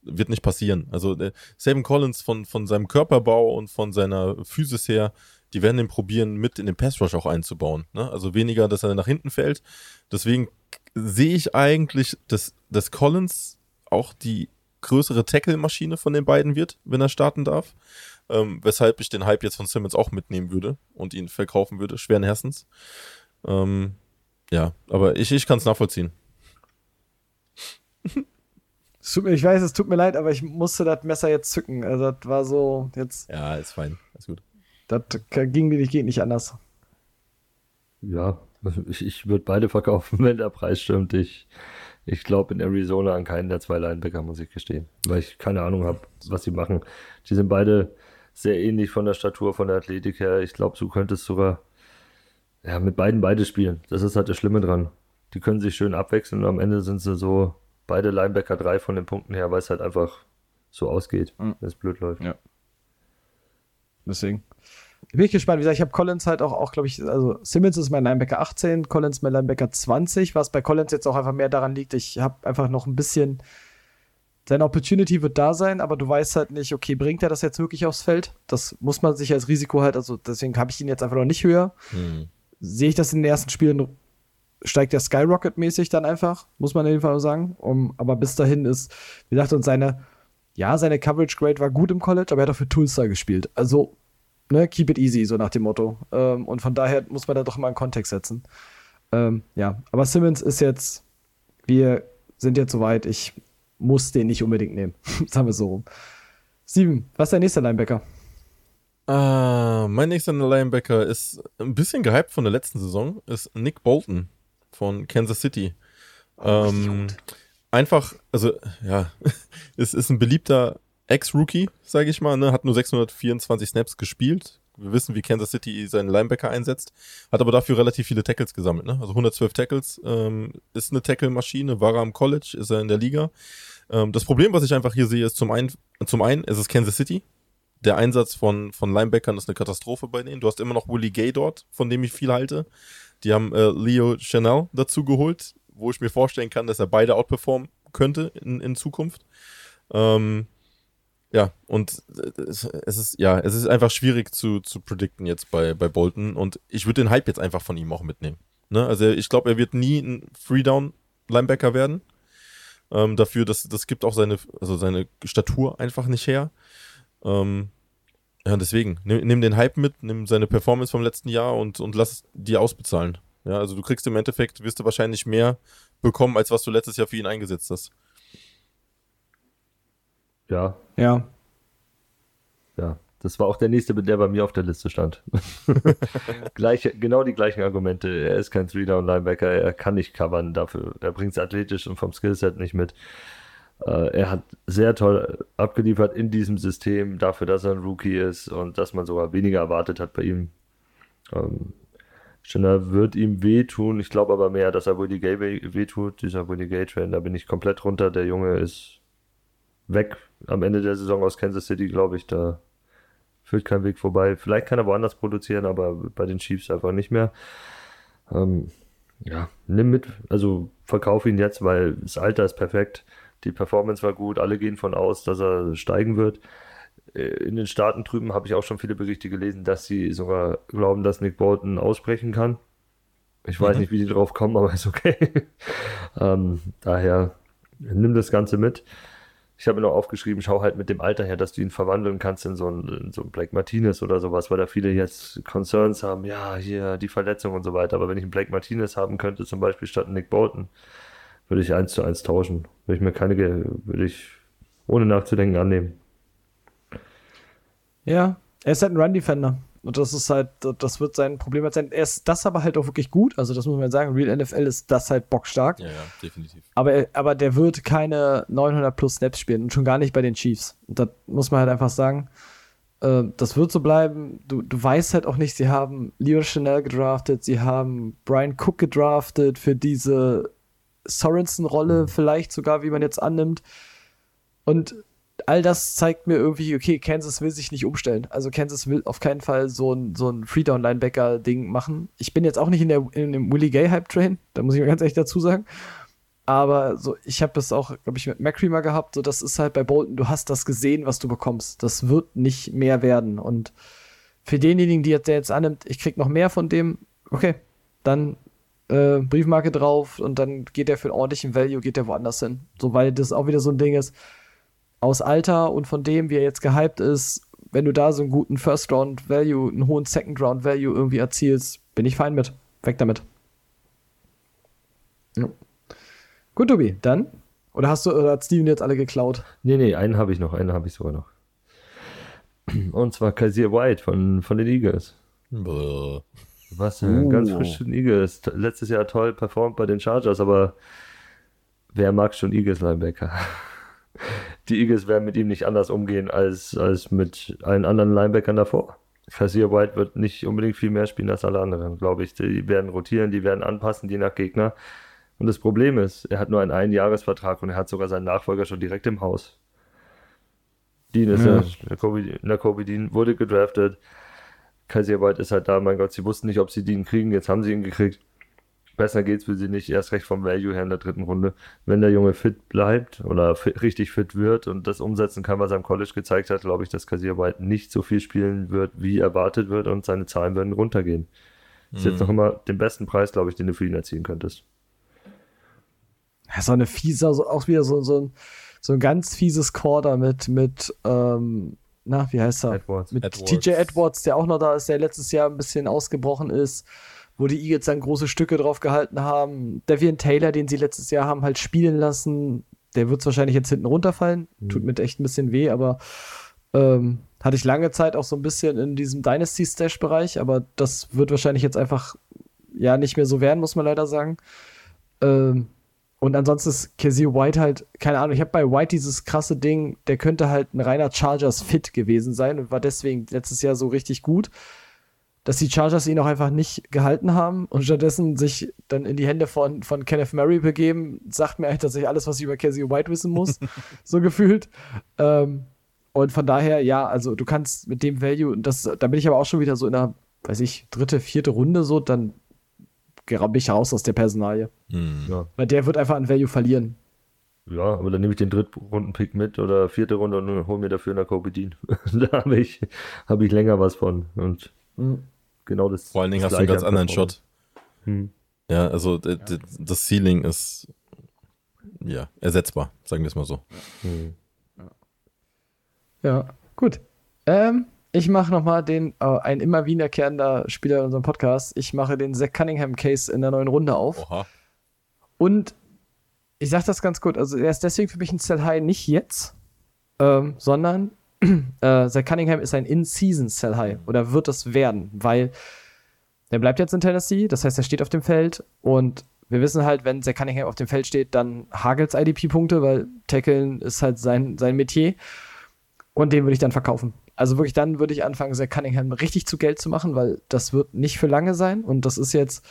wird nicht passieren. Also äh, Savin Collins von, von seinem Körperbau und von seiner Physis her, die werden den probieren, mit in den Pass Rush auch einzubauen. Ne? Also weniger, dass er nach hinten fällt. Deswegen sehe ich eigentlich, dass, dass Collins auch die größere Tackle-Maschine von den beiden wird, wenn er starten darf. Ähm, weshalb ich den Hype jetzt von Simmons auch mitnehmen würde und ihn verkaufen würde, schweren Herzens. Ähm, ja, aber ich, ich kann es nachvollziehen. ich weiß, es tut mir leid, aber ich musste das Messer jetzt zücken. Also das war so jetzt. Ja, ist fein. Ist gut. Das ging nicht, geht nicht anders. Ja, ich, ich würde beide verkaufen, wenn der Preis stimmt. Ich, ich glaube in Arizona an keinen der zwei Linebacker, muss ich gestehen. Weil ich keine Ahnung habe, was sie machen. Die sind beide sehr ähnlich von der Statur, von der Athletik her. Ich glaube, du könntest sogar ja, mit beiden beide spielen. Das ist halt das Schlimme dran. Die können sich schön abwechseln und am Ende sind sie so beide Linebacker drei von den Punkten her, weil es halt einfach so ausgeht, mhm. wenn es blöd läuft. Ja. Deswegen. Bin ich gespannt. Wie gesagt, ich habe Collins halt auch, auch glaube ich, also Simmons ist mein Linebacker 18, Collins mein Linebacker 20, was bei Collins jetzt auch einfach mehr daran liegt, ich habe einfach noch ein bisschen, seine Opportunity wird da sein, aber du weißt halt nicht, okay, bringt er das jetzt wirklich aufs Feld? Das muss man sich als Risiko halt, also deswegen habe ich ihn jetzt einfach noch nicht höher. Mhm. Sehe ich das in den ersten Spielen, steigt der Skyrocket-mäßig dann einfach, muss man in jedem Fall sagen. Um, aber bis dahin ist, wie gesagt, und seine, ja, seine Coverage Grade war gut im College, aber er hat auch für Tulsa gespielt. Also ne, keep it easy, so nach dem Motto. Ähm, und von daher muss man da doch mal einen Kontext setzen. Ähm, ja, aber Simmons ist jetzt, wir sind jetzt soweit, ich muss den nicht unbedingt nehmen. Sagen wir so rum. Steven, was ist dein nächster Linebacker? Uh, mein nächster Linebacker ist ein bisschen gehypt von der letzten Saison, ist Nick Bolton von Kansas City. Oh, ähm, einfach, also ja, es ist ein beliebter Ex-Rookie, sage ich mal, ne? hat nur 624 Snaps gespielt. Wir wissen, wie Kansas City seinen Linebacker einsetzt, hat aber dafür relativ viele Tackles gesammelt. Ne? Also 112 Tackles, ähm, ist eine Tackle-Maschine, war er am College, ist er in der Liga. Ähm, das Problem, was ich einfach hier sehe, ist zum einen, zum einen ist es Kansas City. Der Einsatz von, von Linebackern ist eine Katastrophe bei denen. Du hast immer noch Willie Gay dort, von dem ich viel halte. Die haben äh, Leo Chanel dazu geholt, wo ich mir vorstellen kann, dass er beide outperformen könnte in, in Zukunft. Ähm, ja, und es ist, ja, es ist einfach schwierig zu, zu predikten jetzt bei, bei Bolton und ich würde den Hype jetzt einfach von ihm auch mitnehmen. Ne? Also ich glaube, er wird nie ein Free-Down-Linebacker werden. Ähm, dafür, dass das gibt auch seine, also seine Statur einfach nicht her. Ähm, ja, deswegen, nimm, nimm, den Hype mit, nimm seine Performance vom letzten Jahr und, und lass die ausbezahlen. Ja, also du kriegst im Endeffekt, wirst du wahrscheinlich mehr bekommen, als was du letztes Jahr für ihn eingesetzt hast. Ja. Ja. Ja. Das war auch der nächste, der bei mir auf der Liste stand. Gleiche, genau die gleichen Argumente. Er ist kein Three-Down-Linebacker, er kann nicht covern dafür. Er bringt es athletisch und vom Skillset nicht mit. Äh, er hat sehr toll abgeliefert in diesem System, dafür, dass er ein Rookie ist und dass man sogar weniger erwartet hat bei ihm. Ähm, Schinner wird ihm wehtun. Ich glaube aber mehr, dass er Willie Gay wehtut. Dieser Willie Gay-Train, da bin ich komplett runter. Der Junge ist weg am Ende der Saison aus Kansas City, glaube ich. Da führt kein Weg vorbei. Vielleicht kann er woanders produzieren, aber bei den Chiefs einfach nicht mehr. Ähm, ja, nimm mit, also verkauf ihn jetzt, weil das Alter ist perfekt. Die Performance war gut, alle gehen von aus, dass er steigen wird. Äh, in den Staaten drüben habe ich auch schon viele Berichte gelesen, dass sie sogar glauben, dass Nick Bolton aussprechen kann. Ich weiß mhm. nicht, wie die drauf kommen, aber ist okay. ähm, daher nimm das Ganze mit ich habe mir noch aufgeschrieben, schau halt mit dem Alter her, dass du ihn verwandeln kannst in so einen, so einen Blake Martinez oder sowas, weil da viele jetzt Concerns haben, ja, hier die Verletzung und so weiter. Aber wenn ich einen Blake Martinez haben könnte, zum Beispiel statt Nick Bolton, würde ich eins zu eins tauschen. Würde ich mir keine, würde ich ohne nachzudenken annehmen. Ja, er ist halt ein Run-Defender. Und das ist halt, das wird sein Problem halt sein. Er ist das aber halt auch wirklich gut. Also, das muss man sagen. Real NFL ist das halt bockstark. Ja, ja, definitiv. Aber, aber der wird keine 900 plus Snaps spielen und schon gar nicht bei den Chiefs. Und das muss man halt einfach sagen. Äh, das wird so bleiben. Du, du weißt halt auch nicht, sie haben Leo Chanel gedraftet, sie haben Brian Cook gedraftet für diese Sorensen-Rolle, mhm. vielleicht sogar, wie man jetzt annimmt. Und all das zeigt mir irgendwie, okay, Kansas will sich nicht umstellen. Also Kansas will auf keinen Fall so ein, so ein Freedown-Linebacker-Ding machen. Ich bin jetzt auch nicht in, der, in dem Willie Gay-Hype-Train, da muss ich mal ganz ehrlich dazu sagen. Aber so, ich habe das auch, glaube ich, mit Macri mal gehabt. So, das ist halt bei Bolton, du hast das gesehen, was du bekommst. Das wird nicht mehr werden. Und für denjenigen, die jetzt, der jetzt annimmt, ich krieg noch mehr von dem, okay, dann äh, Briefmarke drauf und dann geht der für einen ordentlichen Value, geht der woanders hin. So, weil das auch wieder so ein Ding ist aus Alter und von dem, wie er jetzt gehypt ist, wenn du da so einen guten First Round Value, einen hohen Second Round Value irgendwie erzielst, bin ich fein mit. Weg damit. Ja. Gut, Tobi, dann? Oder hast du, oder hat Steven jetzt alle geklaut? Nee, nee, einen habe ich noch, einen habe ich sogar noch. Und zwar Kaiser White von, von den Eagles. Bäh. Was, uh. ganz frisch von Eagles. Letztes Jahr toll performt bei den Chargers, aber wer mag schon Eagles Linebacker? Die Eagles werden mit ihm nicht anders umgehen als, als mit allen anderen Linebackern davor. Kazir White wird nicht unbedingt viel mehr spielen als alle anderen, glaube ich. Die werden rotieren, die werden anpassen, je nach Gegner. Und das Problem ist, er hat nur einen Einjahresvertrag und er hat sogar seinen Nachfolger schon direkt im Haus. Dean ist ja, Jacoby Dean wurde gedraftet. Kaiser White ist halt da, mein Gott, sie wussten nicht, ob sie Dean kriegen, jetzt haben sie ihn gekriegt besser geht's für sie nicht, erst recht vom Value her in der dritten Runde. Wenn der Junge fit bleibt oder fit, richtig fit wird und das umsetzen kann, was er im College gezeigt hat, glaube ich, dass Kasier White nicht so viel spielen wird, wie erwartet wird und seine Zahlen werden runtergehen. Das ist jetzt mhm. noch immer den besten Preis, glaube ich, den du für ihn erzielen könntest. Ja, so eine fiese, also auch wieder so, so, ein, so ein ganz fieses Quarter mit, mit ähm, na, wie heißt er? Edwards. Mit Edwards. TJ Edwards, der auch noch da ist, der letztes Jahr ein bisschen ausgebrochen ist wo die Eagles dann große Stücke drauf gehalten haben. Devian Taylor, den sie letztes Jahr haben halt spielen lassen, der wird wahrscheinlich jetzt hinten runterfallen. Mhm. Tut mir echt ein bisschen weh, aber ähm, hatte ich lange Zeit auch so ein bisschen in diesem Dynasty-Stash-Bereich, aber das wird wahrscheinlich jetzt einfach ja nicht mehr so werden, muss man leider sagen. Ähm, und ansonsten ist Kazir White halt, keine Ahnung, ich habe bei White dieses krasse Ding, der könnte halt ein reiner Chargers-Fit gewesen sein und war deswegen letztes Jahr so richtig gut dass die Chargers ihn auch einfach nicht gehalten haben und stattdessen sich dann in die Hände von, von Kenneth Murray begeben, sagt mir eigentlich tatsächlich alles, was ich über Casey White wissen muss, so gefühlt. Ähm, und von daher, ja, also du kannst mit dem Value, das, da bin ich aber auch schon wieder so in der, weiß ich, dritte, vierte Runde so, dann bin ich raus aus der Personalie. Hm. Ja. Weil der wird einfach an Value verlieren. Ja, aber dann nehme ich den Drittrunden-Pick mit oder vierte Runde und hole mir dafür eine Kobe Dean. da habe ich, hab ich länger was von. Und Mhm. Genau das. Vor allen Dingen hast du einen ganz an anderen. Shot. Hm. Ja, also d- das Ceiling ist ja ersetzbar, sagen wir es mal so. Hm. Ja, gut. Ähm, ich mache nochmal den, äh, ein immer wiederkehrender Spieler in unserem Podcast. Ich mache den Zach Cunningham Case in der neuen Runde auf. Oha. Und ich sag das ganz gut, also er ist deswegen für mich ein Sell High nicht jetzt, ähm, sondern äh, Cunningham ist ein In-Season Sell High oder wird es werden, weil der bleibt jetzt in Tennessee, das heißt, er steht auf dem Feld und wir wissen halt, wenn Zach Cunningham auf dem Feld steht, dann hagelt's IDP-Punkte, weil Tackeln ist halt sein, sein Metier und den würde ich dann verkaufen. Also wirklich, dann würde ich anfangen, Zach Cunningham richtig zu Geld zu machen, weil das wird nicht für lange sein und das ist jetzt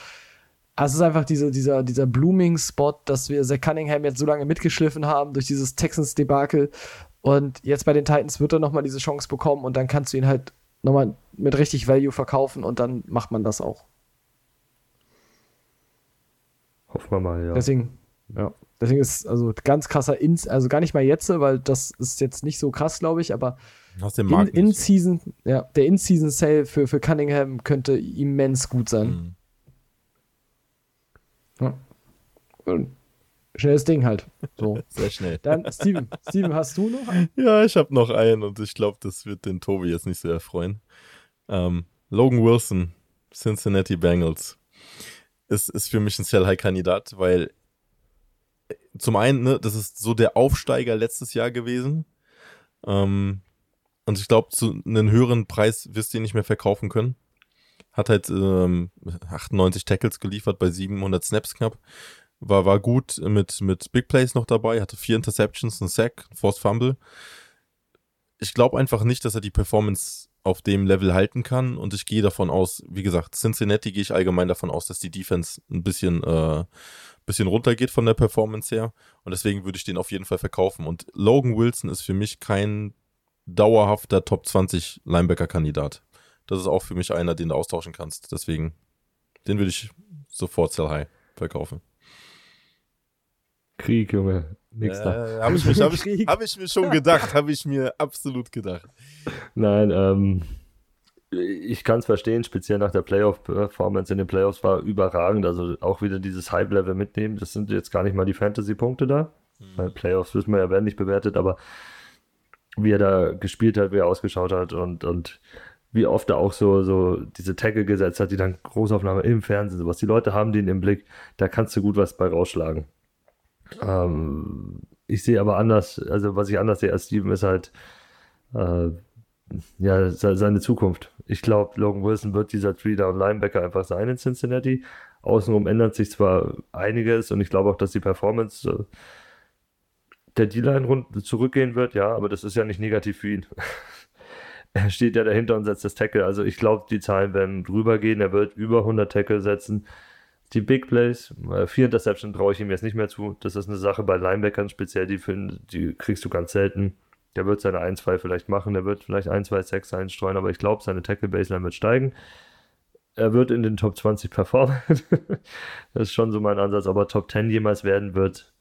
es ist einfach diese, dieser, dieser Blooming-Spot, dass wir Zach Cunningham jetzt so lange mitgeschliffen haben durch dieses Texans-Debakel. Und jetzt bei den Titans wird er nochmal diese Chance bekommen und dann kannst du ihn halt nochmal mit richtig Value verkaufen und dann macht man das auch. Hoffen wir mal, ja. Deswegen, ja. Deswegen ist also ganz krasser Ins, also gar nicht mal jetzt, weil das ist jetzt nicht so krass, glaube ich, aber in, in. Season, ja, der In-Season-Sale für, für Cunningham könnte immens gut sein. Hm. Und Schnelles Ding halt. So. Sehr schnell. Dann, Steven, Steven, hast du noch einen? Ja, ich habe noch einen und ich glaube, das wird den Tobi jetzt nicht so erfreuen. Ähm, Logan Wilson, Cincinnati Bengals, ist, ist für mich ein Sell-High-Kandidat, weil äh, zum einen, ne, das ist so der Aufsteiger letztes Jahr gewesen. Ähm, und ich glaube, zu einem höheren Preis wirst du ihn nicht mehr verkaufen können. Hat halt ähm, 98 Tackles geliefert bei 700 Snaps knapp. War, war gut mit, mit Big Plays noch dabei, hatte vier Interceptions, einen Sack, Forced Fumble. Ich glaube einfach nicht, dass er die Performance auf dem Level halten kann und ich gehe davon aus, wie gesagt, Cincinnati gehe ich allgemein davon aus, dass die Defense ein bisschen, äh, bisschen runtergeht von der Performance her und deswegen würde ich den auf jeden Fall verkaufen und Logan Wilson ist für mich kein dauerhafter Top 20 Linebacker-Kandidat. Das ist auch für mich einer, den du austauschen kannst, deswegen den würde ich sofort sell high verkaufen. Krieg, Junge. Nächster. Äh, habe ich, mich- hab ich, hab ich mir schon gedacht, habe ich mir absolut gedacht. Nein, ähm, ich kann es verstehen, speziell nach der Playoff-Performance in den Playoffs war überragend. Also auch wieder dieses Hype-Level mitnehmen. Das sind jetzt gar nicht mal die Fantasy-Punkte da. Weil Playoffs wissen wir ja, werden nicht bewertet, aber wie er da gespielt hat, wie er ausgeschaut hat und, und wie oft er auch so, so diese Tackle gesetzt hat, die dann Großaufnahme im Fernsehen, sowas. Die Leute haben den im Blick, da kannst du gut was bei rausschlagen. Ähm, ich sehe aber anders, also was ich anders sehe als Steven, ist halt äh, ja, se- seine Zukunft. Ich glaube, Logan Wilson wird dieser Three-Down-Linebacker einfach sein in Cincinnati. Außenrum ändert sich zwar einiges und ich glaube auch, dass die Performance äh, der D-Line rund zurückgehen wird, ja, aber das ist ja nicht negativ für ihn. er steht ja dahinter und setzt das Tackle. Also ich glaube, die Zahlen werden drüber gehen. Er wird über 100 Tackle setzen. Die Big Plays, äh, vier Interception traue ich ihm jetzt nicht mehr zu. Das ist eine Sache bei Linebackern speziell, die, finden, die kriegst du ganz selten. Der wird seine 1-2 vielleicht machen, der wird vielleicht 1-2 Sacks einstreuen, aber ich glaube, seine Tackle-Baseline wird steigen. Er wird in den Top 20 performen. das ist schon so mein Ansatz, aber Top 10 jemals werden wird,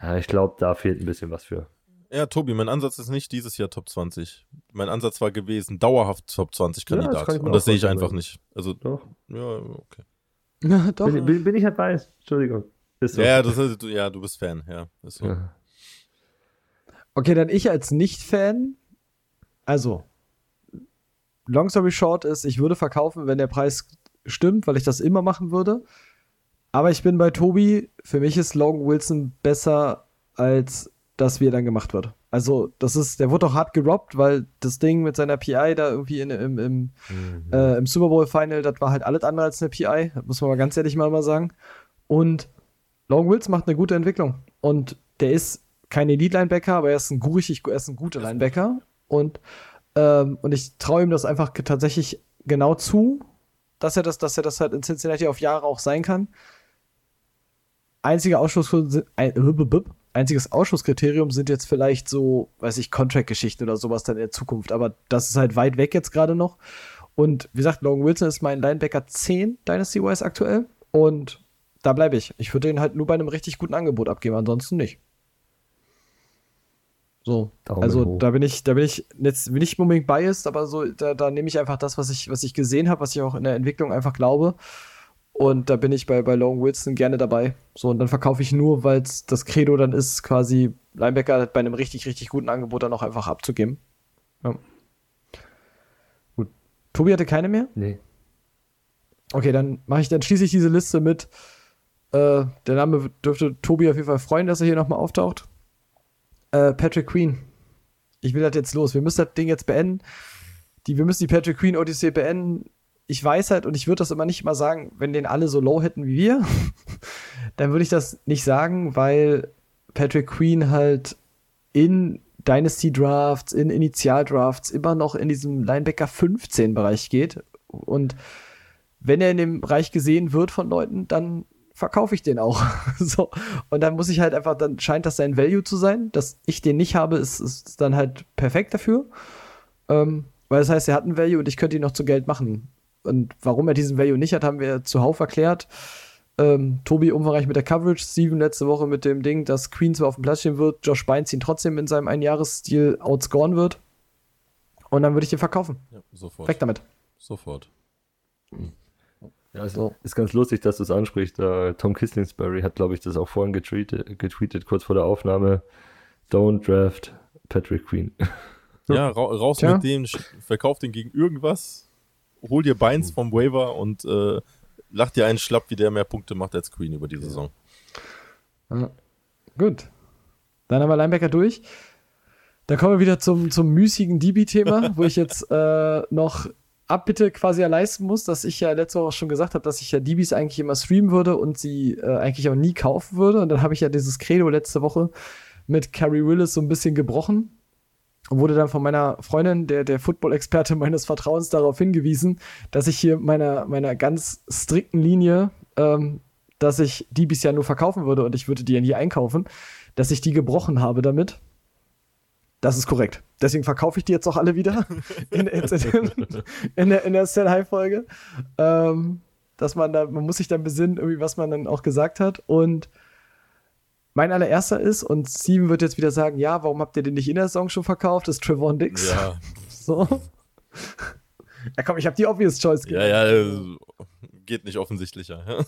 ja, ich glaube, da fehlt ein bisschen was für. Ja, Tobi, mein Ansatz ist nicht dieses Jahr Top 20. Mein Ansatz war gewesen, dauerhaft Top 20 Ja, das Kandidat. ich mir Und das sehe ich einfach nicht. Also, Doch. ja, okay. Ja, doch. Bin, bin, bin ich halt weiß. Entschuldigung. Ist so. Ja, das ist, ja, du bist Fan, ja. Ist so. Ja. Okay, dann ich als Nicht-Fan. Also, long story short ist, ich würde verkaufen, wenn der Preis stimmt, weil ich das immer machen würde. Aber ich bin bei Tobi. Für mich ist Logan Wilson besser, als das, wie er dann gemacht wird. Also, das ist, der wurde doch hart gerobbt, weil das Ding mit seiner PI da irgendwie in, im, im, Mhm. äh, im Super Bowl Final, das war halt alles andere als eine PI. Das muss man mal ganz ehrlich mal, mal sagen. Und Logan Wilson macht eine gute Entwicklung. Und der ist kein Elite-Linebacker, aber er ist ein, richtig, er ist ein guter Linebacker. Und, ähm, und ich traue ihm das einfach tatsächlich genau zu, dass er das, dass er das halt in Cincinnati auf Jahre auch sein kann. Einziger Ausschuss, ein, einziges Ausschusskriterium sind jetzt vielleicht so, weiß ich, Contract-Geschichten oder sowas dann in der Zukunft. Aber das ist halt weit weg jetzt gerade noch. Und wie gesagt, Logan Wilson ist mein Linebacker 10 Dynasty-wise aktuell. Und da bleibe ich. Ich würde den halt nur bei einem richtig guten Angebot abgeben, ansonsten nicht. So, Daumen also hoch. da bin ich, da bin ich jetzt nicht unbedingt biased, aber so, da, da nehme ich einfach das, was ich, was ich gesehen habe, was ich auch in der Entwicklung einfach glaube. Und da bin ich bei, bei Long Wilson gerne dabei. So, und dann verkaufe ich nur, weil das Credo dann ist, quasi Linebacker bei einem richtig, richtig guten Angebot dann auch einfach abzugeben. Ja. Gut. Tobi hatte keine mehr? Nee. Okay, dann mache ich, dann schließe ich diese Liste mit. Äh, der Name dürfte Tobi auf jeden Fall freuen, dass er hier nochmal auftaucht. Äh, Patrick Queen. Ich will das jetzt los. Wir müssen das Ding jetzt beenden. Die, wir müssen die Patrick Queen Odyssee beenden. Ich weiß halt, und ich würde das immer nicht mal sagen, wenn den alle so low hätten wie wir, dann würde ich das nicht sagen, weil Patrick Queen halt in Dynasty Drafts, in Initial Drafts immer noch in diesem Linebacker 15 Bereich geht. Und wenn er in dem Bereich gesehen wird von Leuten, dann verkaufe ich den auch. so. Und dann muss ich halt einfach, dann scheint das sein Value zu sein. Dass ich den nicht habe, ist, ist dann halt perfekt dafür. Ähm, weil das heißt, er hat einen Value und ich könnte ihn noch zu Geld machen. Und warum er diesen Value nicht hat, haben wir zuhauf erklärt. Ähm, Tobi umfangreich mit der Coverage, Steven letzte Woche mit dem Ding, dass Queen zwar auf dem Platz stehen wird, Josh Beins ihn trotzdem in seinem Einjahresstil outscoren wird. Und dann würde ich ihn verkaufen. Ja, sofort. Weg damit. Sofort. Ja, es so. ist ganz lustig, dass du es ansprichst. Uh, Tom Kislingsbury hat, glaube ich, das auch vorhin getweetet, getweetet, kurz vor der Aufnahme. Don't draft Patrick Queen. Ja, ra raus Tja. mit dem, verkauf den gegen irgendwas, hol dir Beins vom Waiver und äh, lach dir einen schlapp, wie der mehr Punkte macht als Queen über die Saison. Ja. Gut. Dann haben wir Linebacker durch. Dann kommen wir wieder zum, zum müßigen DB-Thema, wo ich jetzt äh, noch Abbitte quasi leisten muss, dass ich ja letzte Woche schon gesagt habe, dass ich ja DBs eigentlich immer streamen würde und sie äh, eigentlich auch nie kaufen würde. Und dann habe ich ja dieses Credo letzte Woche mit Carrie Willis so ein bisschen gebrochen wurde dann von meiner Freundin, der, der Football-Experte meines Vertrauens, darauf hingewiesen, dass ich hier meiner, meiner ganz strikten Linie, ähm, dass ich DBs ja nur verkaufen würde und ich würde die ja nie einkaufen, dass ich die gebrochen habe damit. Das ist korrekt. Deswegen verkaufe ich die jetzt auch alle wieder in, in, in der, in der Sell High Folge. Ähm, dass man da, man muss sich dann besinnen, irgendwie, was man dann auch gesagt hat. Und mein allererster ist, und Steven wird jetzt wieder sagen, ja, warum habt ihr den nicht in der Saison schon verkauft? Das ist Trevon Dix. Ja. So. Ja, komm, ich habe die obvious choice gegeben. Ja, ja, geht nicht offensichtlicher.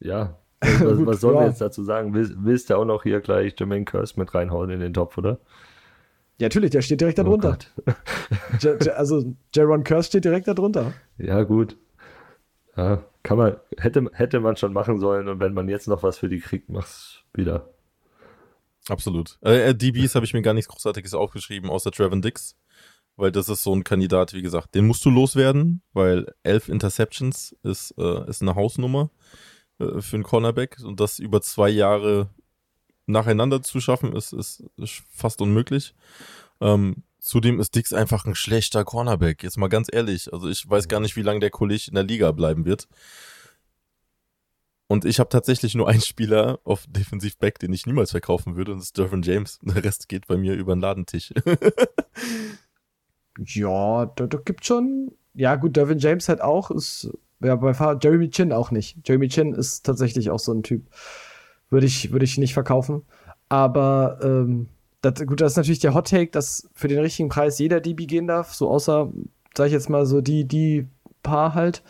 ja, was, was sollen ja. wir jetzt dazu sagen? Willst, willst du auch noch hier gleich Jermaine Curse mit reinhauen in den Topf, oder? Ja, natürlich, der steht direkt darunter. Oh also, Jaron Curse steht direkt darunter. Ja, gut. Ja, kann man, hätte, hätte man schon machen sollen und wenn man jetzt noch was für die kriegt, mach's wieder. Absolut. Äh, äh DBs habe ich mir gar nichts Großartiges aufgeschrieben, außer Trevin Dix. Weil das ist so ein Kandidat, wie gesagt, den musst du loswerden, weil elf Interceptions ist, äh, ist eine Hausnummer. Äh, für einen Cornerback und das über zwei Jahre nacheinander zu schaffen, ist, ist, fast unmöglich. Ähm, zudem ist Dix einfach ein schlechter Cornerback. Jetzt mal ganz ehrlich. Also ich weiß gar nicht, wie lange der Kollege in der Liga bleiben wird. Und ich habe tatsächlich nur einen Spieler auf Defensivback, den ich niemals verkaufen würde, und das ist Dervin James. Der Rest geht bei mir über den Ladentisch. ja, da, da gibt schon. Ja, gut, Dervin James halt auch ist ja, bei Jeremy Chin auch nicht. Jeremy Chin ist tatsächlich auch so ein Typ. Würde ich, würde ich nicht verkaufen. Aber ähm, das, gut, das ist natürlich der Hot Take, dass für den richtigen Preis jeder DB gehen darf. So außer, sag ich jetzt mal, so die, die paar halt.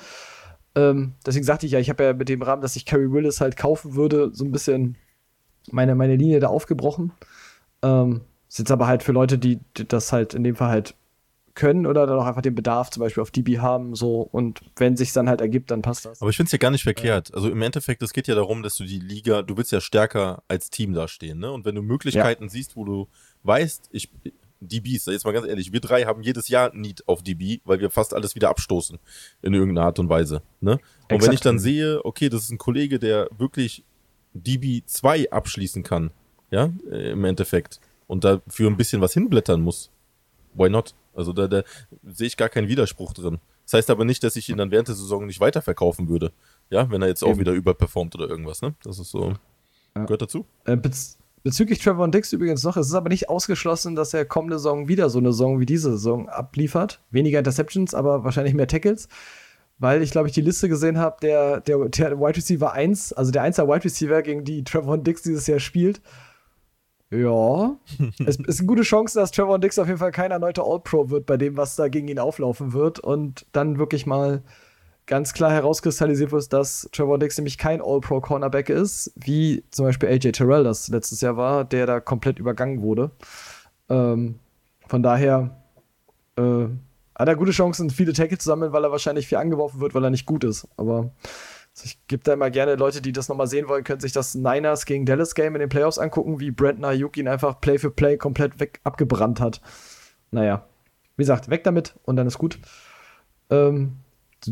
Ähm, deswegen sagte ich ja, ich habe ja mit dem Rahmen, dass ich Carrie Willis halt kaufen würde, so ein bisschen meine, meine Linie da aufgebrochen. Ähm, ist jetzt aber halt für Leute, die, die das halt in dem Fall halt können oder dann auch einfach den Bedarf zum Beispiel auf DB haben, so und wenn sich dann halt ergibt, dann passt das. Aber ich finde es ja gar nicht verkehrt. Also im Endeffekt, es geht ja darum, dass du die Liga, du willst ja stärker als Team dastehen, ne? Und wenn du Möglichkeiten ja. siehst, wo du weißt, ich DBs, jetzt mal ganz ehrlich, wir drei haben jedes Jahr Need auf DB, weil wir fast alles wieder abstoßen in irgendeiner Art und Weise, ne? Und Exakt. wenn ich dann sehe, okay, das ist ein Kollege, der wirklich DB 2 abschließen kann, ja, im Endeffekt und dafür ein bisschen was hinblättern muss, why not? Also da, da sehe ich gar keinen Widerspruch drin. Das heißt aber nicht, dass ich ihn dann während der Saison nicht weiterverkaufen würde. Ja, wenn er jetzt auch wieder überperformt oder irgendwas, ne? Das ist so. Ja. Gehört dazu. Äh, bez bezüglich Trevor Dix übrigens noch, es ist aber nicht ausgeschlossen, dass er kommende Saison wieder so eine Saison wie diese Saison abliefert. Weniger Interceptions, aber wahrscheinlich mehr Tackles. Weil ich glaube, ich die Liste gesehen habe, der, der, der Wide Receiver 1, also der 1er Wide Receiver, gegen die Trevor Dix dieses Jahr spielt. Ja, es ist eine gute Chance, dass Trevor Dix auf jeden Fall kein erneuter All-Pro wird bei dem, was da gegen ihn auflaufen wird und dann wirklich mal ganz klar herauskristallisiert wird, dass Trevor Dix nämlich kein All-Pro-Cornerback ist, wie zum Beispiel AJ Terrell das letztes Jahr war, der da komplett übergangen wurde. Ähm, von daher äh, hat er gute Chancen, viele Tackles zu sammeln, weil er wahrscheinlich viel angeworfen wird, weil er nicht gut ist. Aber also ich gebe da immer gerne Leute, die das nochmal sehen wollen, können sich das Niners gegen Dallas Game in den Playoffs angucken, wie Brandon Ayuk ihn einfach Play für Play komplett weg abgebrannt hat. Naja, wie gesagt, weg damit und dann ist gut. Ähm,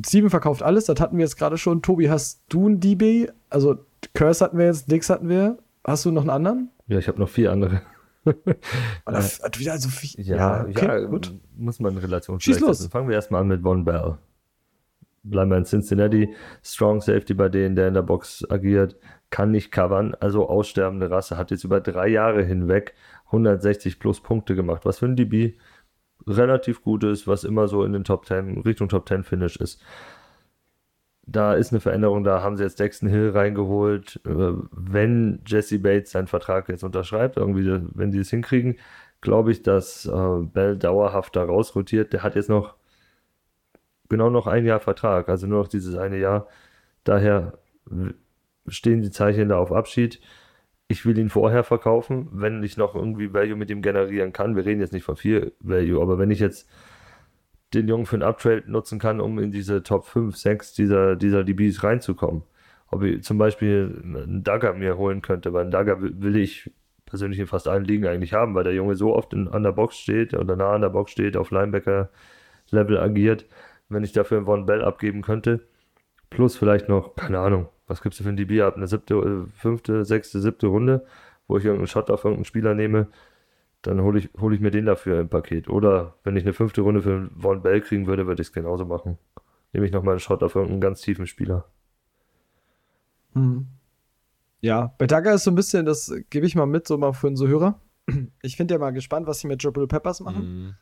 Steven verkauft alles, das hatten wir jetzt gerade schon. Tobi, hast du ein DB? Also Curse hatten wir jetzt, Dix hatten wir. Hast du noch einen anderen? Ja, ich habe noch vier andere. Oder f- wieder so viel. Ja, okay, ja, gut. muss man in Relation Schieß los. setzen. Fangen wir erstmal an mit Von Bell. Bleiben wir in Cincinnati. Strong Safety bei denen, der in der Box agiert, kann nicht covern. Also aussterbende Rasse. Hat jetzt über drei Jahre hinweg 160 plus Punkte gemacht. Was für ein DB relativ gut ist, was immer so in den Top 10, Richtung Top 10 Finish ist. Da ist eine Veränderung, da haben sie jetzt Dexton Hill reingeholt. Äh, Wenn Jesse Bates seinen Vertrag jetzt unterschreibt, irgendwie, wenn sie es hinkriegen, glaube ich, dass äh, Bell dauerhaft da rausrotiert. Der hat jetzt noch genau noch ein Jahr Vertrag, also nur noch dieses eine Jahr. Daher stehen die Zeichen da auf Abschied. Ich will ihn vorher verkaufen, wenn ich noch irgendwie Value mit ihm generieren kann. Wir reden jetzt nicht von viel Value, aber wenn ich jetzt den Jungen für einen Uptrade nutzen kann, um in diese Top 5, 6 dieser, dieser DBs reinzukommen. Ob ich zum Beispiel einen Dagger mir holen könnte, weil einen Dagger will will ich persönlich in fast allen Ligen eigentlich haben, weil der Junge so oft in, an der Box steht oder nah an der Box steht, auf Linebacker-Level agiert. Wenn ich dafür einen Von Bell abgeben könnte, plus vielleicht noch, keine Ahnung, was gibst du für ein DB ab? Eine siebte, äh, fünfte, sechste, siebte Runde, wo ich irgendeinen Shot auf irgendeinen Spieler nehme, dann hole ich, hol ich mir den dafür im Paket. Oder wenn ich eine fünfte Runde für einen Von Bell kriegen würde, würde ich es genauso machen. Nehme ich nochmal einen Shot auf irgendeinen ganz tiefen Spieler. Mhm. Ja, bei Dagger ist so ein bisschen, das gebe ich mal mit, so mal für unsere Hörer. Ich finde ja mal gespannt, was sie mit Triple Peppers machen. Mhm.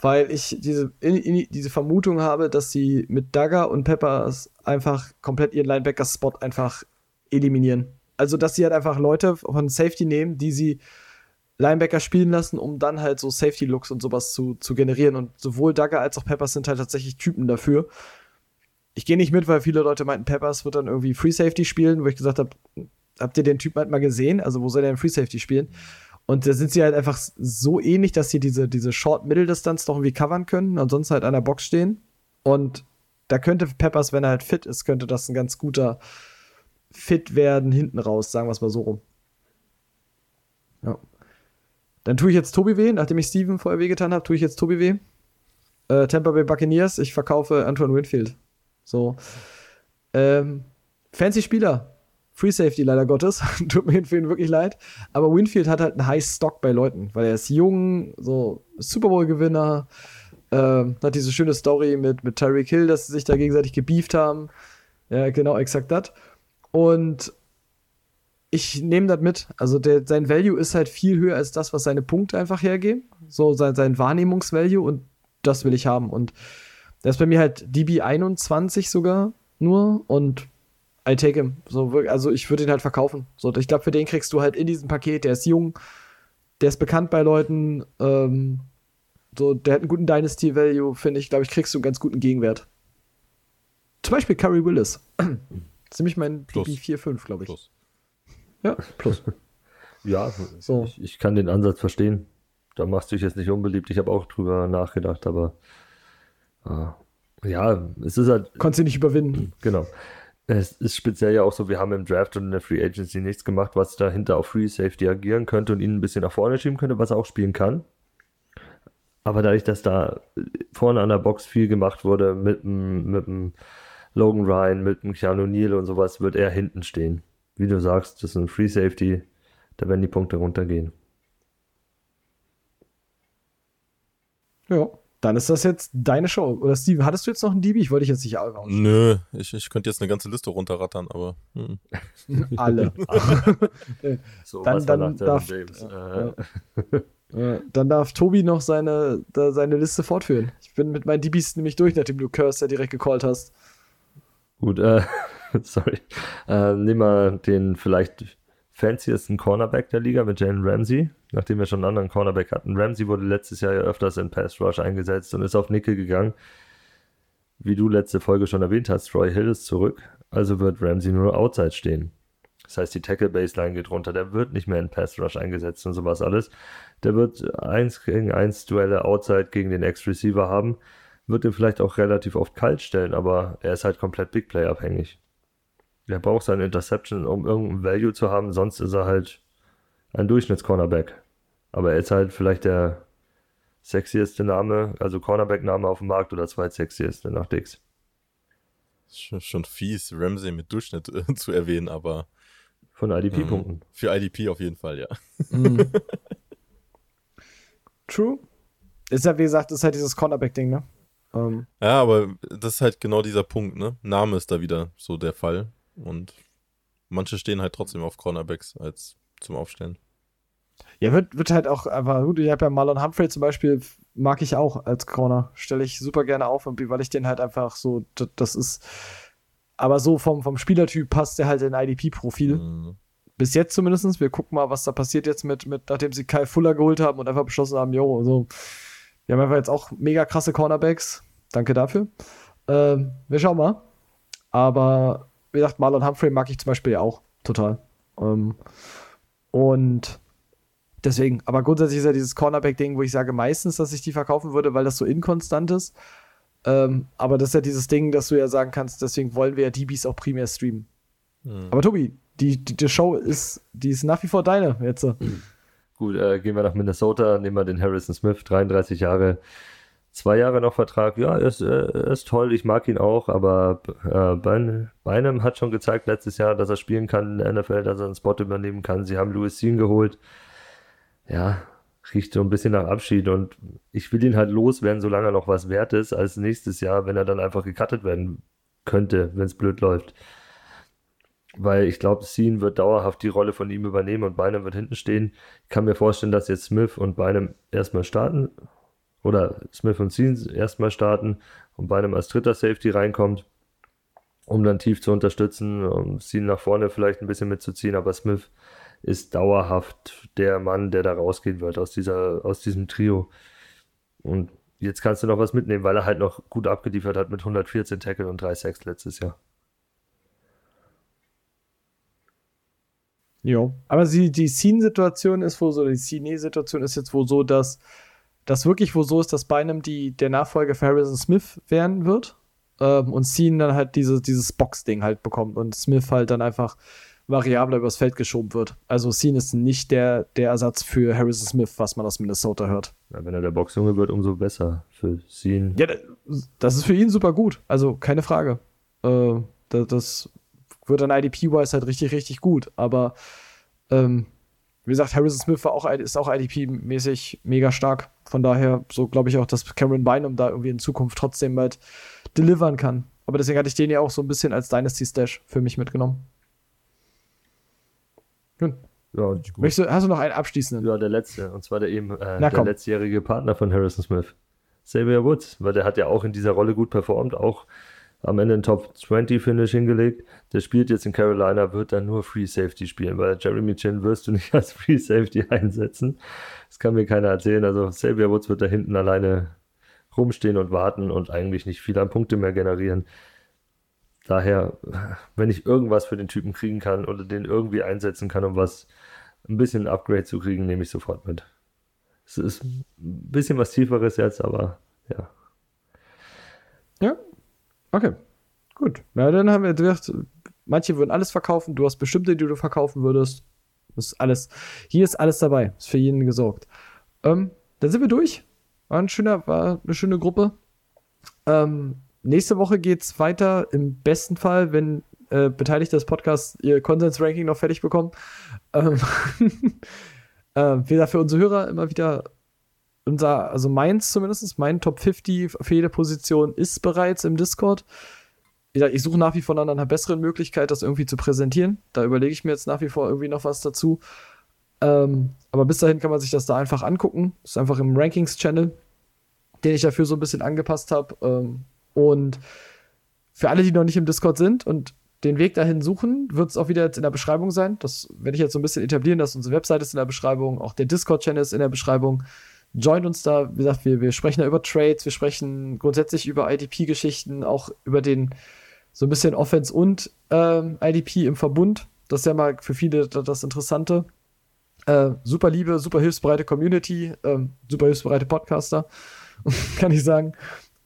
Weil ich diese, in, in, diese Vermutung habe, dass sie mit Dagger und Peppers einfach komplett ihren Linebacker-Spot einfach eliminieren. Also, dass sie halt einfach Leute von Safety nehmen, die sie Linebacker spielen lassen, um dann halt so Safety-Looks und sowas zu, zu generieren. Und sowohl Dagger als auch Peppers sind halt tatsächlich Typen dafür. Ich gehe nicht mit, weil viele Leute meinten, Peppers wird dann irgendwie Free Safety spielen, wo ich gesagt habe, habt ihr den Typen halt mal gesehen? Also, wo soll der denn Free Safety spielen? Und da sind sie halt einfach so ähnlich, dass sie diese, diese Short-Mitteldistanz noch irgendwie covern können und sonst halt an der Box stehen. Und da könnte Peppers, wenn er halt fit ist, könnte das ein ganz guter Fit werden hinten raus, sagen wir es mal so rum. Ja. Dann tue ich jetzt Tobi weh, nachdem ich Steven vorher wehgetan habe, tue ich jetzt Tobi weh. Äh, Tampa Bay Buccaneers, ich verkaufe Antoine Winfield. So. Ähm, fancy Spieler. Free Safety leider Gottes. Tut mir für ihn wirklich leid. Aber Winfield hat halt einen High Stock bei Leuten, weil er ist jung, so Super Bowl-Gewinner. Ähm, hat diese schöne Story mit, mit Tyreek Hill, dass sie sich da gegenseitig gebieft haben. Ja, genau, exakt das. Und ich nehme das mit. Also der, sein Value ist halt viel höher als das, was seine Punkte einfach hergeben. So sein, sein Wahrnehmungsvalue und das will ich haben. Und der ist bei mir halt DB 21 sogar nur und I take him. So, also ich würde ihn halt verkaufen. So, ich glaube, für den kriegst du halt in diesem Paket, der ist jung, der ist bekannt bei Leuten, ähm, so, der hat einen guten Dynasty-Value, finde ich, glaube ich, kriegst du einen ganz guten Gegenwert. Zum Beispiel Curry Willis. das ist nämlich mein Plus. DB 4-5, glaube ich. Plus. Ja, plus. Ja, So. ich, ich kann den Ansatz verstehen. Da machst du dich jetzt nicht unbeliebt. Ich habe auch drüber nachgedacht, aber ah, ja, es ist halt, Konntest du nicht überwinden. genau. Es ist speziell ja auch so, wir haben im Draft und in der Free Agency nichts gemacht, was dahinter auf Free Safety agieren könnte und ihn ein bisschen nach vorne schieben könnte, was er auch spielen kann. Aber dadurch, dass da vorne an der Box viel gemacht wurde mit dem, mit dem Logan Ryan, mit dem Keanu Neal und sowas, wird er hinten stehen. Wie du sagst, das ist ein Free Safety, da werden die Punkte runtergehen. Ja. Dann ist das jetzt deine Show. Oder Steve, hattest du jetzt noch einen DB? Ich wollte dich jetzt nicht raus. Nö, ich, ich könnte jetzt eine ganze Liste runterrattern, aber. Hm. Alle. So, Dann- dann darf- James? ja, Äh, Äh, dann darf Tobi noch seine, da, seine Liste fortführen. Ich bin mit meinen DBs nämlich durch, nachdem du Curse ja direkt gecallt hast. Gut, äh, sorry. Äh, nehmen wir den vielleicht fanciesten Cornerback der Liga mit Jalen Ramsey, nachdem wir schon einen anderen Cornerback hatten. Ramsey wurde letztes Jahr ja öfters in Pass Rush eingesetzt und ist auf Nickel gegangen. Wie du letzte Folge schon erwähnt hast, Troy Hill ist zurück, also wird Ramsey nur outside stehen. Das heißt, die Tackle Baseline geht runter, der wird nicht mehr in Pass Rush eingesetzt und sowas alles. Der wird 1 gegen 1 Duelle outside gegen den Ex-Receiver haben, wird ihn vielleicht auch relativ oft kalt stellen, aber er ist halt komplett Big Play abhängig. Er braucht seine Interception, um irgendein Value zu haben, sonst ist er halt ein Durchschnitts-Cornerback. Aber er ist halt vielleicht der sexieste Name, also Cornerback-Name auf dem Markt oder zweitsexieste nach Dix. Schon, schon fies, Ramsey mit Durchschnitt äh, zu erwähnen, aber Von ähm, IDP-Punkten. für IDP auf jeden Fall, ja. Mhm. True. Ist ja, wie gesagt, ist halt dieses Cornerback-Ding, ne? Ähm, Ja, aber das ist halt genau dieser Punkt, ne? Name ist da wieder so der Fall. Und manche stehen halt trotzdem auf Cornerbacks als zum Aufstellen. ja, wird, wird halt auch einfach gut. Ich habe ja Marlon Humphrey zum Beispiel, mag ich auch als Corner. Stelle ich super gerne auf, und weil ich den halt einfach so, das ist. Aber so vom, vom Spielertyp passt der halt in IDP-Profil. Mhm. Bis jetzt zumindest. Wir gucken mal, was da passiert jetzt mit, mit nachdem sie Kyle Fuller geholt haben und einfach beschlossen haben, jo, so, wir haben einfach jetzt auch mega krasse Cornerbacks. Danke dafür. Ähm, wir schauen mal. Aber wie gesagt, Marlon Humphrey mag ich zum Beispiel ja auch total. Ähm, und deswegen, aber grundsätzlich ist ja dieses Cornerback-Ding, wo ich sage meistens, dass ich die verkaufen würde, weil das so inkonstant ist. Ähm, aber das ist ja dieses Ding, dass du ja sagen kannst, deswegen wollen wir ja DBs auch primär streamen. Mhm. Aber Tobi, die, die, die Show ist, die ist nach wie vor deine jetzt. Gut, äh, gehen wir nach Minnesota, nehmen wir den Harrison Smith, 33 Jahre, zwei Jahre noch Vertrag. Ja, ist, ist toll, ich mag ihn auch, aber äh, Bein- Bynum hat schon gezeigt letztes Jahr, dass er spielen kann in der NFL, dass er einen Spot übernehmen kann. Sie haben Louis Sean geholt. Ja, riecht so ein bisschen nach Abschied und ich will ihn halt loswerden, solange er noch was wert ist, als nächstes Jahr, wenn er dann einfach gecuttet werden könnte, wenn es blöd läuft. Weil ich glaube, Sean wird dauerhaft die Rolle von ihm übernehmen und Bynum wird hinten stehen. Ich kann mir vorstellen, dass jetzt Smith und Bynum erstmal starten. Oder Smith und Sean erstmal starten und Bynum als dritter Safety reinkommt, um dann tief zu unterstützen, um Sean nach vorne vielleicht ein bisschen mitzuziehen. Aber Smith ist dauerhaft der Mann, der da rausgehen wird aus, dieser, aus diesem Trio. Und jetzt kannst du noch was mitnehmen, weil er halt noch gut abgeliefert hat mit 114 Tackle und 3 Sacks letztes Jahr. Jo. Aber sie, die Scene-Situation ist wohl so, die Cine-Situation ist jetzt wohl so, dass das wirklich wohl so ist, dass Bynum die, der Nachfolger für Harrison Smith werden wird. Ähm, und Scene dann halt diese, dieses Box-Ding halt bekommt und Smith halt dann einfach variabler übers Feld geschoben wird. Also Scene ist nicht der, der Ersatz für Harrison Smith, was man aus Minnesota hört. Ja, wenn er der Boxjunge wird, umso besser für Sean. Ja, das ist für ihn super gut. Also keine Frage. Äh, das, das wird dann IDP-wise halt richtig, richtig gut. Aber ähm, wie gesagt, Harrison Smith war auch, ist auch IDP-mäßig mega stark. Von daher, so glaube ich auch, dass Cameron Bynum da irgendwie in Zukunft trotzdem halt delivern kann. Aber deswegen hatte ich den ja auch so ein bisschen als Dynasty-Stash für mich mitgenommen. Gut. Ja, Möchtest du, hast du noch einen abschließenden? Ja, der letzte. Und zwar der eben äh, Na, der letztjährige Partner von Harrison Smith. Xavier Woods, weil der hat ja auch in dieser Rolle gut performt, auch am Ende ein Top 20 Finish hingelegt. Der spielt jetzt in Carolina, wird dann nur Free Safety spielen, weil Jeremy Chin wirst du nicht als Free Safety einsetzen. Das kann mir keiner erzählen. Also Xavier Woods wird da hinten alleine rumstehen und warten und eigentlich nicht viel an Punkte mehr generieren. Daher, wenn ich irgendwas für den Typen kriegen kann oder den irgendwie einsetzen kann, um was ein bisschen ein Upgrade zu kriegen, nehme ich sofort mit. Es ist ein bisschen was Tieferes jetzt, aber ja. Ja. Okay. Gut. Na, dann haben wir gesagt, manche würden alles verkaufen, du hast bestimmte, die du verkaufen würdest. Das ist alles. Hier ist alles dabei. Ist für jeden gesorgt. Ähm, dann sind wir durch. War ein schöner, war eine schöne Gruppe. Ähm, nächste Woche geht's weiter. Im besten Fall, wenn äh, Beteiligte des Podcasts ihr Konsens-Ranking noch fertig bekommen. Ähm, äh, wie gesagt, für unsere Hörer immer wieder unser, also meins zumindest, mein Top 50 für ist bereits im Discord. Ich suche nach wie vor nach einer besseren Möglichkeit, das irgendwie zu präsentieren. Da überlege ich mir jetzt nach wie vor irgendwie noch was dazu. Ähm, aber bis dahin kann man sich das da einfach angucken. Ist einfach im Rankings-Channel, den ich dafür so ein bisschen angepasst habe. Ähm, und für alle, die noch nicht im Discord sind und den Weg dahin suchen, wird es auch wieder jetzt in der Beschreibung sein. Das werde ich jetzt so ein bisschen etablieren, dass unsere Website ist in der Beschreibung, auch der Discord-Channel ist in der Beschreibung. Joint uns da, wie gesagt, wir, wir sprechen da über Trades, wir sprechen grundsätzlich über IDP-Geschichten, auch über den so ein bisschen Offense und ähm, IDP im Verbund. Das ist ja mal für viele das Interessante. Äh, super liebe, super hilfsbereite Community, ähm, super hilfsbereite Podcaster, kann ich sagen.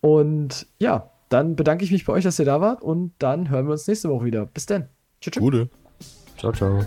Und ja, dann bedanke ich mich bei euch, dass ihr da wart und dann hören wir uns nächste Woche wieder. Bis dann. Tschüss. Gute. Ciao, ciao.